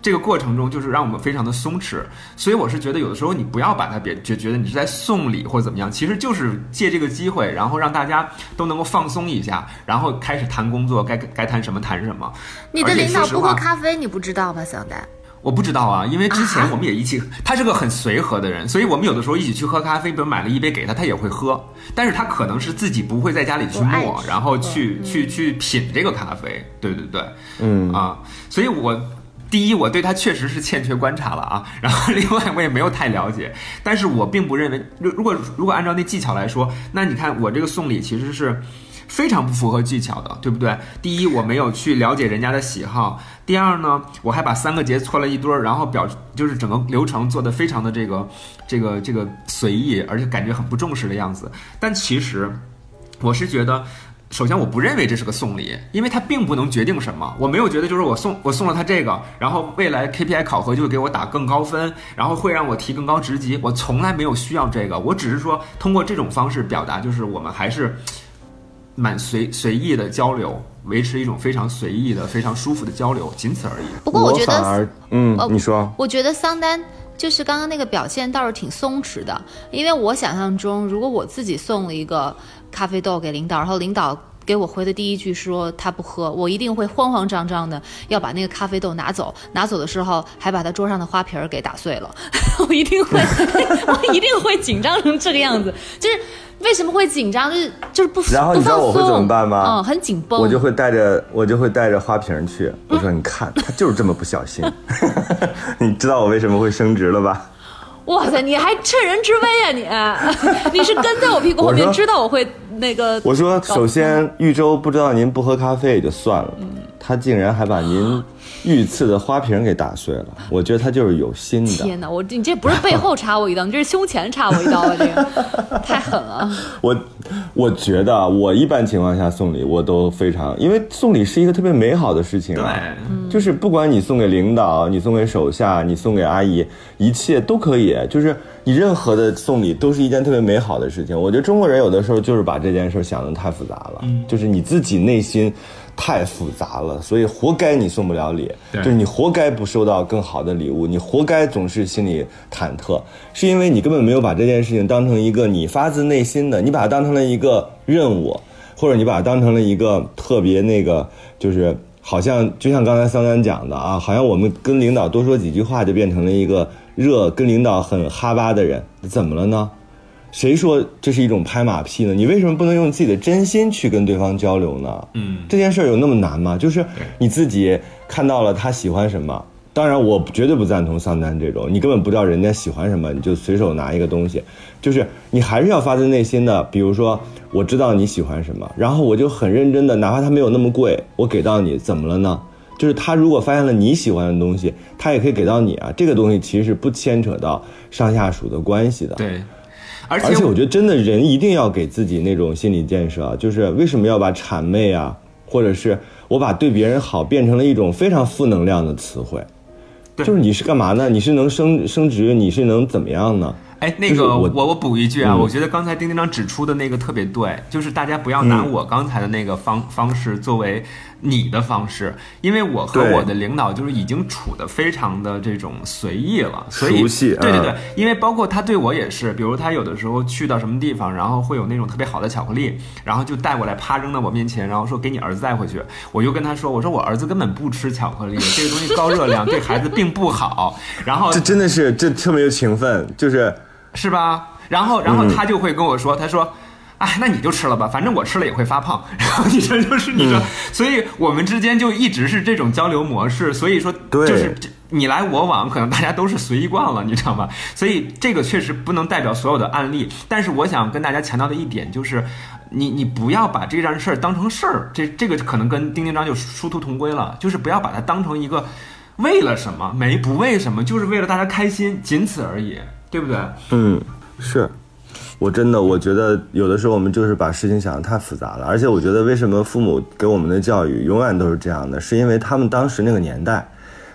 [SPEAKER 4] 这个过程中就是让我们非常的松弛，所以我是觉得有的时候你不要把它别就觉得你是在送礼或者怎么样，其实就是借这个机会，然后让大家都能够放松一下，然后开始谈工作，该该谈什么谈什么。
[SPEAKER 2] 你的领导不喝咖啡，你不知道吗，小丹？
[SPEAKER 4] 我不知道啊，因为之前
[SPEAKER 2] 啊
[SPEAKER 4] 我们也一起，他是个很随和的人，所以我们有的时候一起去喝咖啡，比如买了一杯给他，他也会喝，但是他可能是自己不会在家里去磨，然后去去去品这个咖啡，对对对，
[SPEAKER 3] 嗯
[SPEAKER 4] 啊，所以我。第一，我对他确实是欠缺观察了啊。然后，另外我也没有太了解，但是我并不认为，如如果如果按照那技巧来说，那你看我这个送礼其实是非常不符合技巧的，对不对？第一，我没有去了解人家的喜好；第二呢，我还把三个节搓了一堆儿，然后表就是整个流程做得非常的这个这个这个随意，而且感觉很不重视的样子。但其实，我是觉得。首先，我不认为这是个送礼，因为它并不能决定什么。我没有觉得就是我送我送了他这个，然后未来 KPI 考核就会给我打更高分，然后会让我提更高职级。我从来没有需要这个，我只是说通过这种方式表达，就是我们还是蛮随随意的交流，维持一种非常随意的、非常舒服的交流，仅此而已。
[SPEAKER 2] 不过我觉得，
[SPEAKER 3] 嗯
[SPEAKER 2] 呃，
[SPEAKER 3] 你说，
[SPEAKER 2] 我觉得桑丹就是刚刚那个表现倒是挺松弛的，因为我想象中，如果我自己送了一个咖啡豆给领导，然后领导。给我回的第一句说他不喝，我一定会慌慌张张的要把那个咖啡豆拿走，拿走的时候还把他桌上的花瓶儿给打碎了，我一定会，我一定会紧张成这个样子。就是为什么会紧张？就是就是不
[SPEAKER 3] 然后你知道我会怎么
[SPEAKER 2] 松
[SPEAKER 3] 办吗
[SPEAKER 2] 嗯，很紧绷。
[SPEAKER 3] 我就会带着我就会带着花瓶去，我说你看他就是这么不小心，你知道我为什么会升职了吧？
[SPEAKER 2] 哇塞，你还趁人之危啊你！你是跟在我屁股后面，知道我会那个。
[SPEAKER 3] 我说首先豫州不知道您不喝咖啡也就算了，他竟然还把您御赐的花瓶给打碎了，我觉得他就是有心的。
[SPEAKER 2] 天哪，我你这不是背后插我一刀，你这是胸前插我一刀啊！这个太狠了。
[SPEAKER 3] 我我觉得啊我一般情况下送礼我都非常，因为送礼是一个特别美好的事情啊。
[SPEAKER 4] 对，
[SPEAKER 3] 就是不管你送给领导，你送给手下，你送给阿姨，一切都可以。就是你任何的送礼都是一件特别美好的事情。我觉得中国人有的时候就是把这件事想的太复杂了，就是你自己内心太复杂了，所以活该你送不了礼，
[SPEAKER 4] 对
[SPEAKER 3] 就是你活该不收到更好的礼物，你活该总是心里忐忑，是因为你根本没有把这件事情当成一个你发自内心的，你把它当成了一个任务。或者你把它当成了一个特别那个，就是好像就像刚才桑丹讲的啊，好像我们跟领导多说几句话就变成了一个热跟领导很哈巴的人，怎么了呢？谁说这是一种拍马屁呢？你为什么不能用自己的真心去跟对方交流呢？
[SPEAKER 4] 嗯，
[SPEAKER 3] 这件事儿有那么难吗？就是你自己看到了他喜欢什么。当然，我绝对不赞同桑丹这种，你根本不知道人家喜欢什么，你就随手拿一个东西，就是你还是要发自内心的。比如说，我知道你喜欢什么，然后我就很认真的，哪怕它没有那么贵，我给到你，怎么了呢？就是他如果发现了你喜欢的东西，他也可以给到你啊。这个东西其实是不牵扯到上下属的关系的。
[SPEAKER 4] 对，而且
[SPEAKER 3] 而且我觉得真的人一定要给自己那种心理建设啊，就是为什么要把谄媚啊，或者是我把对别人好变成了一种非常负能量的词汇，
[SPEAKER 4] 对
[SPEAKER 3] 就是你是干嘛呢？你是能升升职？你是能怎么样呢？
[SPEAKER 4] 哎，那个
[SPEAKER 3] 我
[SPEAKER 4] 我我补一句啊，
[SPEAKER 3] 嗯
[SPEAKER 4] 我觉得刚才丁丁长指出的那个特别对，就是大家不要拿
[SPEAKER 3] 嗯
[SPEAKER 4] 我刚才的那个方、方式作为你的方式，因为我和我的领导就是已经处的非常的这种随意了，所以
[SPEAKER 3] 熟悉嗯
[SPEAKER 4] 对对对，因为包括他对我也是，比如他有的时候去到什么地方，然后会有那种特别好的巧克力，然后就带过来啪扔到我面前，然后说给你儿子带回去，我就跟他说，我说我儿子根本不吃巧克力，这个东西高热量，对孩子并不好，然后
[SPEAKER 3] 这真的是这特别有情分，就是
[SPEAKER 4] 是吧？然后，然后
[SPEAKER 3] 嗯
[SPEAKER 4] 他就会跟我说，他说。哎，那你就吃了吧，反正我吃了也会发胖。然后你这就是你说，
[SPEAKER 3] 嗯
[SPEAKER 4] 所以我们之间就一直是这种交流模式。所以说，
[SPEAKER 3] 对
[SPEAKER 4] 就是你来我往，可能大家都是随意惯了，你知道吗？所以这个确实不能代表所有的案例。但是我想跟大家强调的一点就是，你你不要把这件事儿当成事儿，这这个可能跟丁丁章就殊途同归了，就是不要把它当成一个为了什么没不为什么，就是为了大家开心，仅此而已，对不对？
[SPEAKER 3] 嗯，是。我真的，我觉得有的时候我们就是把事情想得太复杂了，而且我觉得为什么父母给我们的教育永远都是这样的，是因为他们当时那个年代，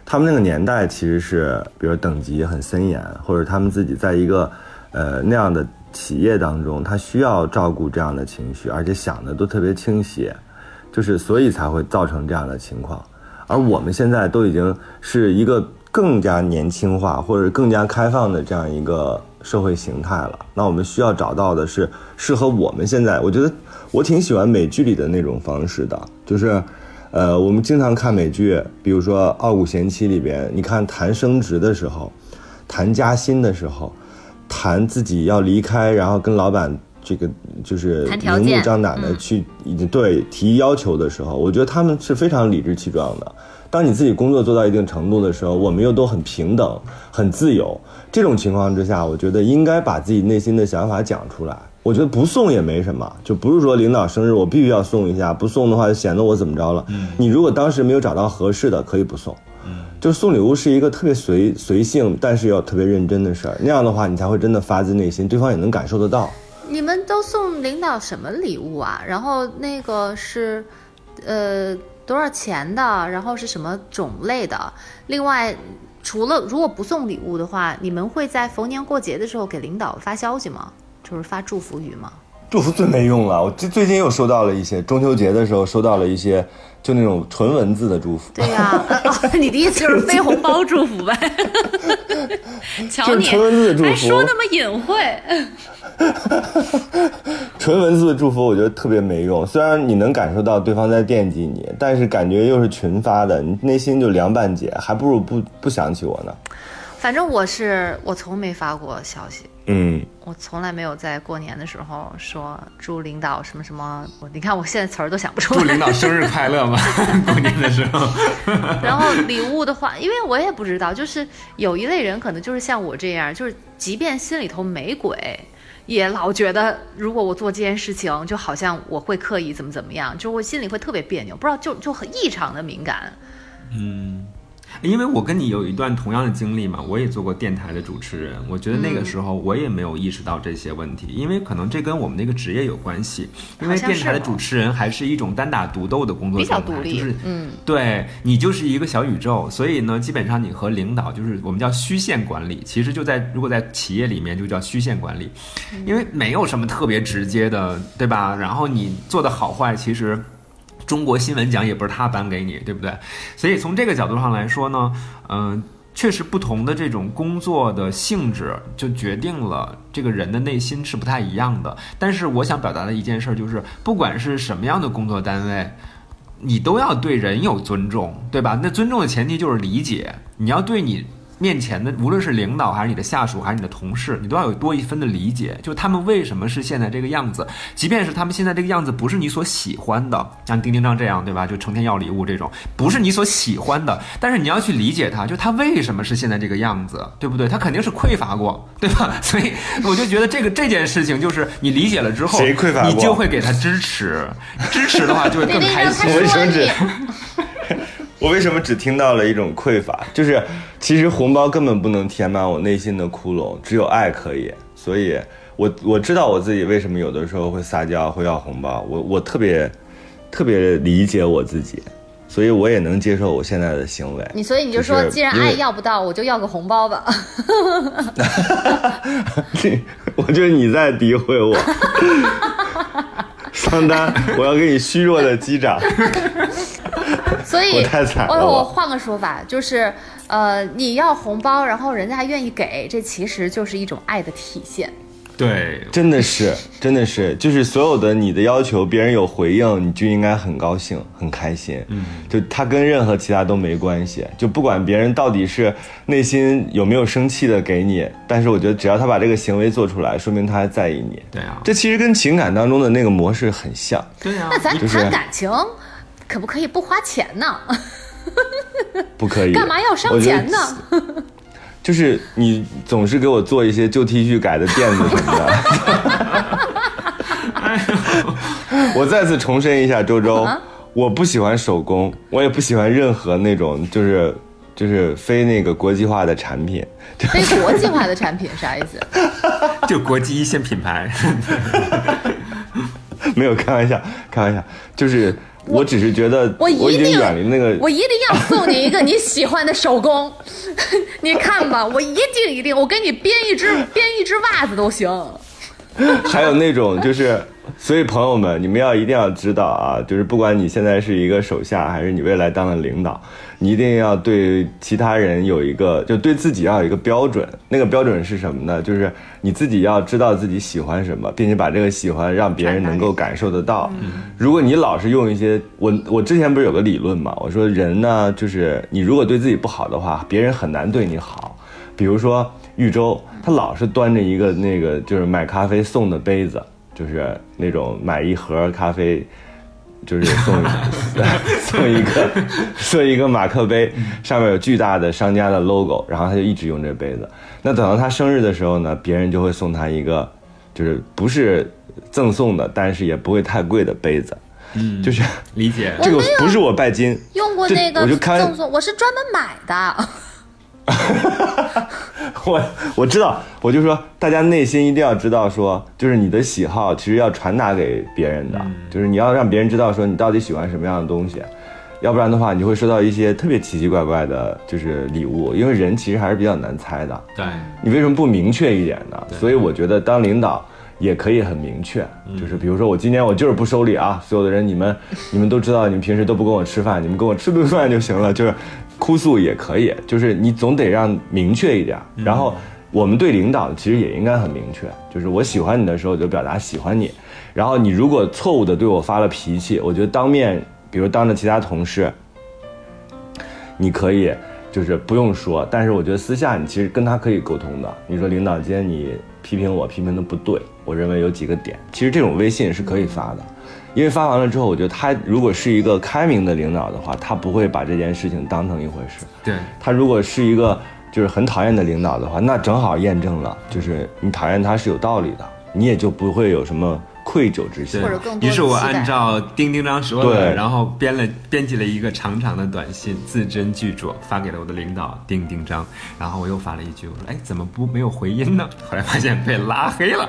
[SPEAKER 3] 他们那个年代其实是，比如等级很森严，或者他们自己在一个，呃那样的企业当中，他需要照顾这样的情绪，而且想的都特别清晰，就是所以才会造成这样的情况，而我们现在都已经是一个更加年轻化或者更加开放的这样一个。社会形态了，那我们需要找到的是适合我们现在。我觉得我挺喜欢美剧里的那种方式的，就是，呃，我们经常看美剧，比如说《傲骨贤妻》里边，你看谈升职的时候，谈加薪的时候，谈自己要离开，然后跟老板这个就是明目张胆的去对提要求的时候，我觉得他们是非常理直气壮的。当你自己工作做到一定程度的时候，我们又都很平等、很自由。这种情况之下，我觉得应该把自己内心的想法讲出来。我觉得不送也没什么，就不是说领导生日我必须要送一下，不送的话就显得我怎么着了。你如果当时没有找到合适的，可以不送。嗯就送礼物是一个特别随随性，但是要特别认真的事儿。那样的话，你才会真的发自内心，对方也能感受得到。
[SPEAKER 2] 你们都送领导什么礼物啊？然后那个是，呃。多少钱的？然后是什么种类的？另外，除了如果不送礼物的话，你们会在逢年过节的时候给领导发消息吗？就是发祝福语吗？
[SPEAKER 3] 祝福最没用了。我最最近又收到了一些，中秋节的时候收到了一些，就那种纯文字的祝福。
[SPEAKER 2] 对呀，你的意思就是飞红包祝福呗？瞧你还说那么隐晦。
[SPEAKER 3] 纯文字的祝福，我觉得特别没用。虽然你能感受到对方在惦记你，但是感觉又是群发的，你内心就凉半截，还不如不不想起我呢。
[SPEAKER 2] 反正我是我从没发过消息，
[SPEAKER 3] 嗯，
[SPEAKER 2] 我从来没有在过年的时候说祝领导什么什么。我你看我现在词儿都想不出来。
[SPEAKER 4] 祝领导生日快乐嘛，过年的时候。
[SPEAKER 2] 然后礼物的话，因为我也不知道，就是有一类人可能就是像我这样，就是即便心里头没鬼。也老觉得，如果我做这件事情，就好像我会刻意怎么怎么样，就我心里会特别别扭，不知道就就很异常的敏感。
[SPEAKER 4] 嗯。因为我跟你有一段同样的经历嘛，我也做过电台的主持人，我觉得那个时候我也没有意识到这些问题，因为可能这跟我们那个职业有关系。因为电台的主持人还是一种单打独斗的工作状态，就是嗯，对你就是一个小宇宙，所以呢，基本上你和领导就是我们叫虚线管理，其实就在如果在企业里面就叫虚线管理，因为没有什么特别直接的，对吧？然后你做的好坏其实。中国新闻奖也不是他颁给你，对不对？所以从这个角度上来说呢，嗯，确实不同的这种工作的性质就决定了这个人的内心是不太一样的。但是我想表达的一件事就是，不管是什么样的工作单位，你都要对人有尊重，对吧？那尊重的前提就是理解，你要对你。面前的无论是领导还是你的下属还是你的同事，你都要有多一分的理解，就他们为什么是现在这个样子，即便是他们现在这个样子不是你所喜欢的，像丁丁章这样，对吧？就成天要礼物这种，不是你所喜欢的，但是你要去理解他，就他为什么是现在这个样子，对不对？他肯定是匮乏过，对吧？所以我就觉得这个这件事情就是你理解了之后，
[SPEAKER 3] 谁匮乏
[SPEAKER 4] 你就会给他支持，支持的话就会更开心。
[SPEAKER 3] 为什么我为什么只听到了一种匮乏？就是其实红包根本不能填满我内心的窟窿，只有爱可以。所以，我我知道我自己为什么有的时候会撒娇，会要红包。我我特别特别理解我自己，所以我也能接受我现在的行为。
[SPEAKER 2] 你所以你就说，既然爱要不到，我就要个红包吧。
[SPEAKER 3] 我觉得你在诋毁我。桑丹，我要给你虚弱的击掌。
[SPEAKER 2] 所以，
[SPEAKER 3] 我太惨了。
[SPEAKER 2] 我换个说法，就是，呃，你要红包，然后人家还愿意给，这其实就是一种爱的体现。
[SPEAKER 4] 对，
[SPEAKER 3] 真的是，真的是，就是所有的你的要求，别人有回应，你就应该很高兴、很开心。嗯，就他跟任何其他都没关系，就不管别人到底是内心有没有生气的给你，但是我觉得只要他把这个行为做出来，说明他还在意你。
[SPEAKER 4] 对啊，
[SPEAKER 3] 这其实跟情感当中的那个模式很像。
[SPEAKER 4] 对啊，
[SPEAKER 2] 那咱谈感情。可不可以不花钱呢？
[SPEAKER 3] 不可以，
[SPEAKER 2] 干嘛要伤钱呢？
[SPEAKER 3] 就是你总是给我做一些旧 T 恤改的垫子什么的。我再次重申一下，周周，
[SPEAKER 2] 啊
[SPEAKER 3] 我不喜欢手工，我也不喜欢任何那种就是就是非那个国际化的产品。
[SPEAKER 2] 非国际化的产品啥意思？
[SPEAKER 4] 就国际一线品牌，
[SPEAKER 3] 没有开玩笑，开玩笑，就是我只是觉得
[SPEAKER 2] 我一定
[SPEAKER 3] 已经远离那个
[SPEAKER 2] 我一定要送你一个你喜欢的手工，你看吧，我一定一定，我给你编一只编一只袜子都行。
[SPEAKER 3] 还有那种就是，所以朋友们，你们要一定要知道啊，就是不管你现在是一个手下，还是你未来当了领导，你一定要对其他人有一个，就对自己要有一个标准。那个标准是什么呢？就是你自己要知道自己喜欢什么，并且把这个喜欢让别人能够感受得到。如果你老是用一些，我我之前不是有个理论嘛，我说人呢，就是你如果对自己不好的话，别人很难对你好。比如说玉州，他老是端着一个那个就是买咖啡送的杯子，就是那种买一盒咖啡，就是送 送一个送一个马克杯，上面有巨大的商家的 logo，然后他就一直用这杯子。那等到他生日的时候呢，别人就会送他一个，就是不是赠送的，但是也不会太贵的杯子。嗯，就是
[SPEAKER 4] 理解。
[SPEAKER 3] 这个不是我拜金，
[SPEAKER 2] 用过那个
[SPEAKER 3] 我就看
[SPEAKER 2] 赠送，我是专门买的。
[SPEAKER 3] 我我知道，我就说大家内心一定要知道说，就是你的喜好其实要传达给别人的，就是你要让别人知道说你到底喜欢什么样的东西，要不然的话你会收到一些特别奇奇怪怪的，就是礼物，因为人其实还是比较难猜的。
[SPEAKER 4] 对，
[SPEAKER 3] 你为什么不明确一点呢？所以我觉得当领导也可以很明确，就是比如说我今天我就是不收礼啊，所有的人你们 你们都知道，你们平时都不跟我吃饭，你们跟我吃顿饭就行了，就是哭诉也可以，就是你总得让明确一点。然后我们对领导其实也应该很明确，就是我喜欢你的时候就表达喜欢你，然后你如果错误的对我发了脾气，我觉得当面，比如当着其他同事，你可以就是不用说，但是我觉得私下你其实跟他可以沟通的。你说领导今天你批评我，批评的不对，我认为有几个点，其实这种微信是可以发的，因为发完了之后，我觉得他如果是一个开明的领导的话，他不会把这件事情当成一回事。
[SPEAKER 4] 对，
[SPEAKER 3] 他如果是一个就是很讨厌的领导的话，那正好验证了，就是你讨厌他是有道理的，你也就不会有什么愧疚之心
[SPEAKER 4] 对。
[SPEAKER 2] 或者更多的
[SPEAKER 4] 于是我按照丁丁章说的，
[SPEAKER 3] 对
[SPEAKER 4] 然后编了编辑了一个长长的短信，字斟句酌发给了我的领导丁丁章。然后我又发了一句，我说：“哎，怎么不没有回音呢？” 后来发现被拉黑了。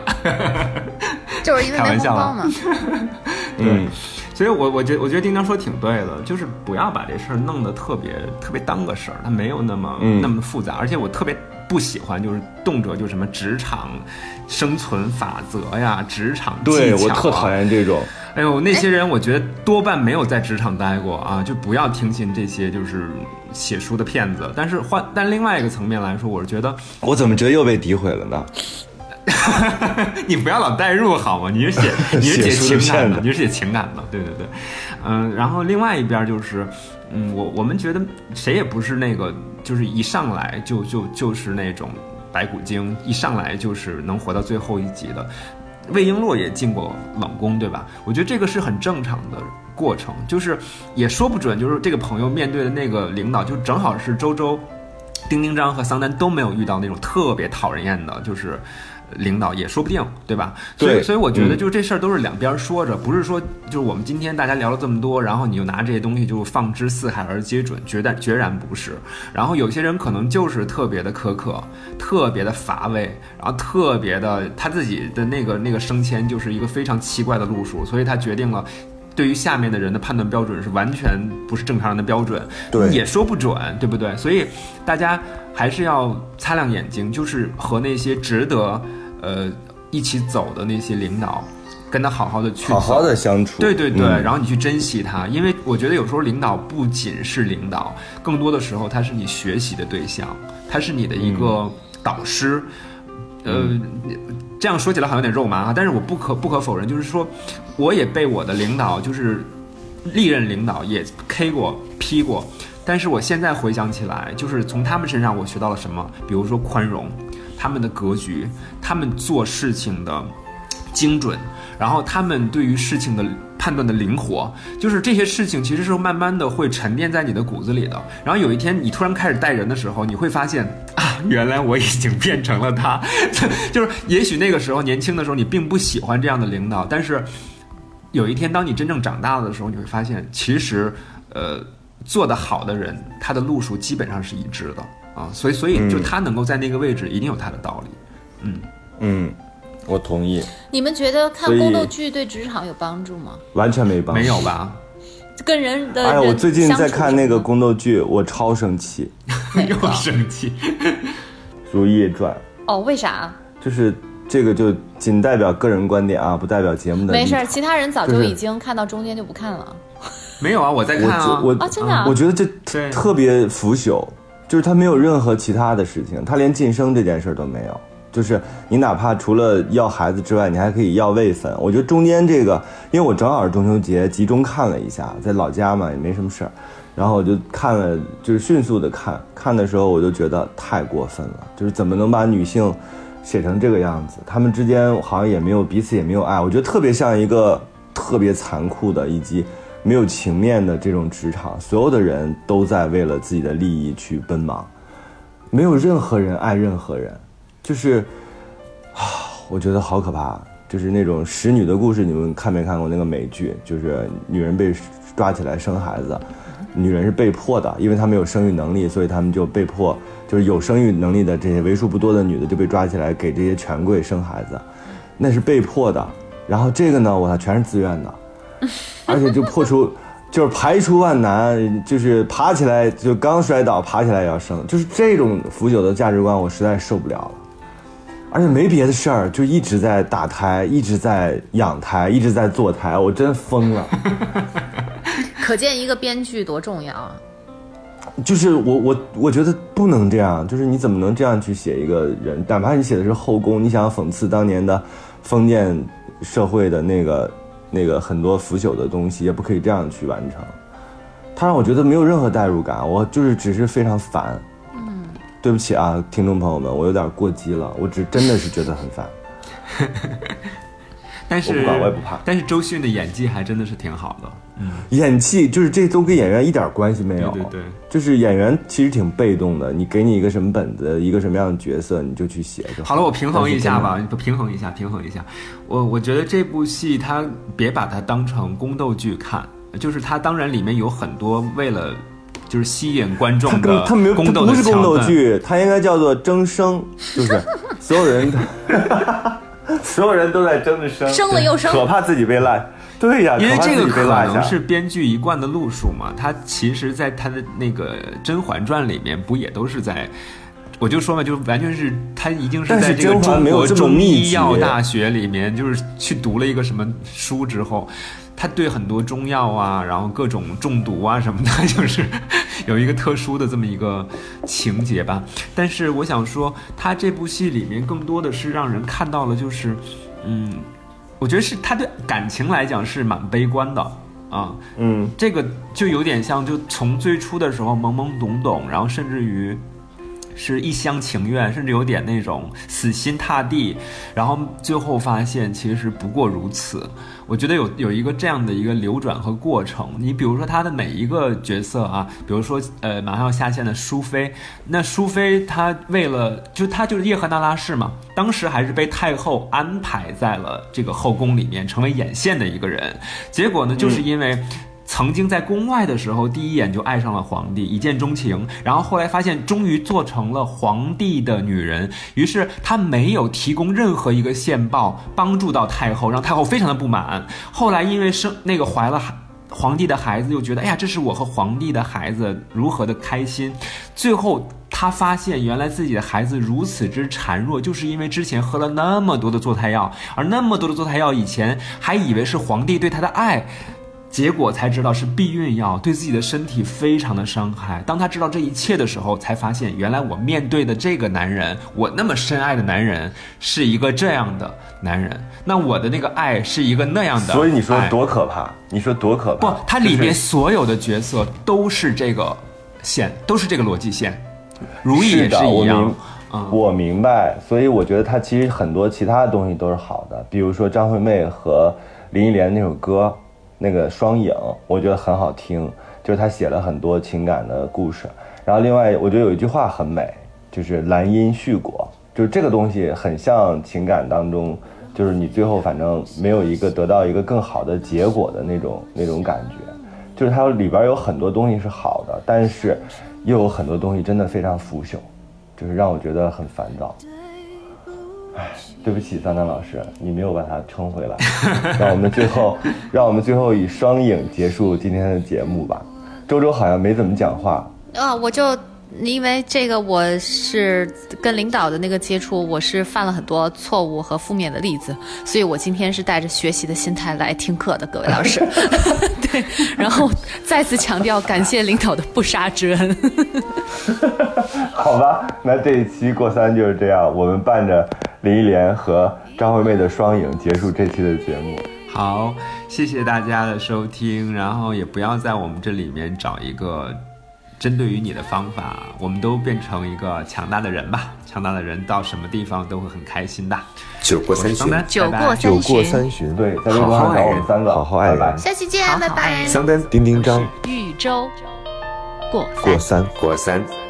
[SPEAKER 2] 就是因为没红
[SPEAKER 4] 开玩笑
[SPEAKER 2] 包嘛。
[SPEAKER 3] 嗯，
[SPEAKER 4] 所以我我觉得我觉得丁章说挺对的，就是不要把这事儿弄得特别特别当个事儿，它没有那么、
[SPEAKER 3] 嗯
[SPEAKER 4] 那么复杂。而且我特别不喜欢就是动辄就什么职场生存法则呀、职场技巧、啊、
[SPEAKER 3] 对我特讨厌这种。
[SPEAKER 4] 哎呦，那些人我觉得多半没有在职场待过啊，就不要听信这些就是写书的骗子。但是换但另外一个层面来说，我是觉得
[SPEAKER 3] 我怎么觉得又被诋毁了呢？
[SPEAKER 4] 你不要老代入好吗？你是写 你是写情感的，你是写情感的，对对对，嗯、然后另外一边就是，嗯，我我们觉得谁也不是那个，就是一上来就就就是那种白骨精，一上来就是能活到最后一集的。魏璎珞也进过冷宫，对吧？我觉得这个是很正常的过程，就是也说不准，就是这个朋友面对的那个领导，就正好是周周、丁丁章和桑丹都没有遇到那种特别讨人厌的，就是领导也说不定，对吧？所以
[SPEAKER 3] 对
[SPEAKER 4] 所以我觉得
[SPEAKER 3] 嗯
[SPEAKER 4] 就是这事儿都是两边说着，不是说就是我们今天大家聊了这么多，然后你就拿这些东西就放之四海而皆准，绝但决然不是。然后有些人可能就是特别的苛刻，特别的乏味，然后特别的他自己的那个那个升迁就是一个非常奇怪的路数，所以他决定了。对于下面的人的判断标准是完全不是正常人的标准，
[SPEAKER 3] 对
[SPEAKER 4] 也说不准，对不对？所以大家还是要擦亮眼睛，就是和那些值得呃一起走的那些领导，跟他好好的去
[SPEAKER 3] 好好的相处。
[SPEAKER 4] 对对对，
[SPEAKER 3] 嗯。
[SPEAKER 4] 然后你去珍惜他，因为我觉得有时候领导不仅是领导，更多的时候他是你学习的对象，他是你的一个导师。呃，这样说起来好像有点肉麻啊，但是我不可不可否认，就是说，我也被我的领导就是历任领导也 K 过、批过，但是我现在回想起来，就是从他们身上我学到了什么，比如说宽容，他们的格局，他们做事情的精准，然后他们对于事情的判断的灵活，就是这些事情其实是慢慢的会沉淀在你的骨子里的。然后有一天你突然开始带人的时候，你会发现 啊，原来我已经变成了他。就是也许那个时候年轻的时候你并不喜欢这样的领导，但是有一天当你真正长大了的时候，你会发现其实呃做得好的人，他的路数基本上是一致的啊。所以所以就他能够在那个位置，一定有他的道理。嗯
[SPEAKER 3] 嗯，我同意，
[SPEAKER 2] 你们觉得看宫斗剧对职场有帮助吗？
[SPEAKER 3] 完全没帮助。
[SPEAKER 4] 没有吧？
[SPEAKER 2] 跟人的
[SPEAKER 3] 哎呀，我最近在看那个宫斗剧，我超生气，
[SPEAKER 4] 又生气。
[SPEAKER 3] 《如懿传
[SPEAKER 2] 哦，为啥？》
[SPEAKER 3] 就是这个就仅代表个人观点啊，不代表节目的。
[SPEAKER 2] 没事儿，其他人早
[SPEAKER 3] 就
[SPEAKER 2] 就是已经看到中间就不看了。
[SPEAKER 4] 没有啊，我在看啊。
[SPEAKER 3] 我
[SPEAKER 2] 啊，真的、啊
[SPEAKER 3] 我觉得这特别腐朽，就是他没有任何其他的事情，他连晋升这件事儿都没有。就是你哪怕除了要孩子之外，你还可以要位分。我觉得中间这个，因为我正好是中秋节集中看了一下，在老家嘛也没什么事儿，然后我就看了，就是迅速的看。看的时候我就觉得太过分了，就是怎么能把女性写成这个样子？他们之间好像也没有彼此也没有爱，我觉得特别像一个特别残酷的以及没有情面的这种职场，所有的人都在为了自己的利益去奔忙，没有任何人爱任何人，就是啊，我觉得好可怕。就是那种使女的故事，你们看没看过那个美剧？就是女人被抓起来生孩子，女人是被迫的，因为她没有生育能力，所以她们就被迫，就是有生育能力的这些为数不多的女的就被抓起来给这些权贵生孩子，那是被迫的。然后这个呢，我操，全是自愿的，而且就破除，就是排除万难，就是爬起来就刚摔倒，爬起来也要生，就是这种腐朽的价值观，我实在受不了了。而且没别的事儿，就一直在打胎，一直在养胎，一直在坐胎，我真疯了。
[SPEAKER 2] 可见一个编剧多重要啊！
[SPEAKER 3] 就是我我我觉得不能这样，就是你怎么能这样去写一个人？哪怕你写的是后宫，你想要讽刺当年的封建社会的那个那个很多腐朽的东西，也不可以这样去完成。他让我觉得没有任何代入感，我就是只是非常烦。嗯，对不起啊，听众朋友们，我有点过激了，我只真的是觉得很烦。
[SPEAKER 4] 但是
[SPEAKER 3] 我不管我也不怕
[SPEAKER 4] 但是周迅的演技还真的是挺好的。
[SPEAKER 3] 演技就是这都跟演员一点关系没有，
[SPEAKER 4] 对对对
[SPEAKER 3] 就是演员其实挺被动的，你给你一个什么本子，一个什么样的角色，你就去写就
[SPEAKER 4] 好了，我平衡一下吧平衡一下，平衡一下。我我觉得这部戏它别把它当成宫斗剧看，就是它当然里面有很多为了就是吸引观众
[SPEAKER 3] 他
[SPEAKER 4] 的
[SPEAKER 3] 跟他没有，
[SPEAKER 4] 宫斗
[SPEAKER 3] 不是宫斗剧，它应该叫做争生，就是所有人，所有人都在争着生，
[SPEAKER 2] 生了又生
[SPEAKER 3] 可 怕自己被落。对呀，
[SPEAKER 4] 因为这个可能是编剧一贯的路数嘛，他其实，在他的那个《甄嬛传》里面，不也都是在，我就说嘛，就完全是他一定是在这个中国中医药大学里面，就是去读了一个什么书之后，他对很多中药啊，然后各种中毒啊什么的，就是有一个特殊的这么一个情节吧。但是我想说，他这部戏里面更多的是让人看到了，就是，嗯。我觉得是他对感情来讲是蛮悲观的啊，
[SPEAKER 3] 嗯，
[SPEAKER 4] 这个就有点像，就从最初的时候懵懵懂懂，然后甚至于是一厢情愿，甚至有点那种死心塌地，然后最后发现其实不过如此。我觉得有有一个这样的一个流转和过程。你比如说他的每一个角色啊，比如说呃马上要下线的淑妃，那淑妃她为了就她就是叶赫那拉氏嘛，当时还是被太后安排在了这个后宫里面，成为眼线的一个人。结果呢，就是因为。曾经在宫外的时候，第一眼就爱上了皇帝，一见钟情。然后后来发现，终于做成了皇帝的女人。于是她没有提供任何一个线报帮助到太后，让太后非常的不满。后来因为生那个怀了皇帝的孩子，又觉得哎呀，这是我和皇帝的孩子如何的开心。最后她发现，原来自己的孩子如此之孱弱，就是因为之前喝了那么多的坐胎药，而那么多的坐胎药以前还以为是皇帝对她的爱。结果才知道是避孕药，对自己的身体非常的伤害。当他知道这一切的时候，才发现原来我面对的这个男人，我那么深爱的男人，是一个这样的男人。那我的那个爱是一个那样的。
[SPEAKER 3] 所以你说多可怕？你说多可怕？
[SPEAKER 4] 不，它里面所有的角色都是这个线，都是这个逻辑线。如意也
[SPEAKER 3] 是
[SPEAKER 4] 一样
[SPEAKER 3] 我明白，所以我觉得他其实很多其他的东西都是好的，比如说张惠妹和林忆莲那首歌，那个《双影》，我觉得很好听，就是他写了很多情感的故事。然后另外，我觉得有一句话很美，就是“兰因絮果”，就是这个东西很像情感当中，就是你最后反正没有一个得到一个更好的结果的那种那种感觉。就是它里边有很多东西是好的，但是又有很多东西真的非常腐朽，就是让我觉得很烦躁。唉，对不起，桑丹老师，你没有把它撑回来。让我们最后，让我们最后以双影结束今天的节目吧。周周好像没怎么讲话，
[SPEAKER 2] 啊，我就因为这个，我是跟领导的那个接触，我是犯了很多错误和负面的例子，所以我今天是带着学习的心态来听课的，各位老师。对，然后再次强调感谢领导的不杀之恩。
[SPEAKER 3] 好吧，那这一期过三就是这样，我们伴着林忆莲和张惠妹的双影结束这期的节目。
[SPEAKER 4] 好，谢谢大家的收听，然后也不要在我们这里面找一个针对于你的方法，我们都变成一个强大的人吧，强大的人到什么地方都会很开心的。
[SPEAKER 1] 酒过三巡，
[SPEAKER 2] 酒过
[SPEAKER 1] 酒过
[SPEAKER 2] 三巡
[SPEAKER 3] 对，在微博上找我们三个，
[SPEAKER 1] 好好爱人
[SPEAKER 2] 下期见，拜拜
[SPEAKER 1] 丁丁张
[SPEAKER 2] 豫州过
[SPEAKER 1] 过三。
[SPEAKER 2] 三。
[SPEAKER 1] 过三。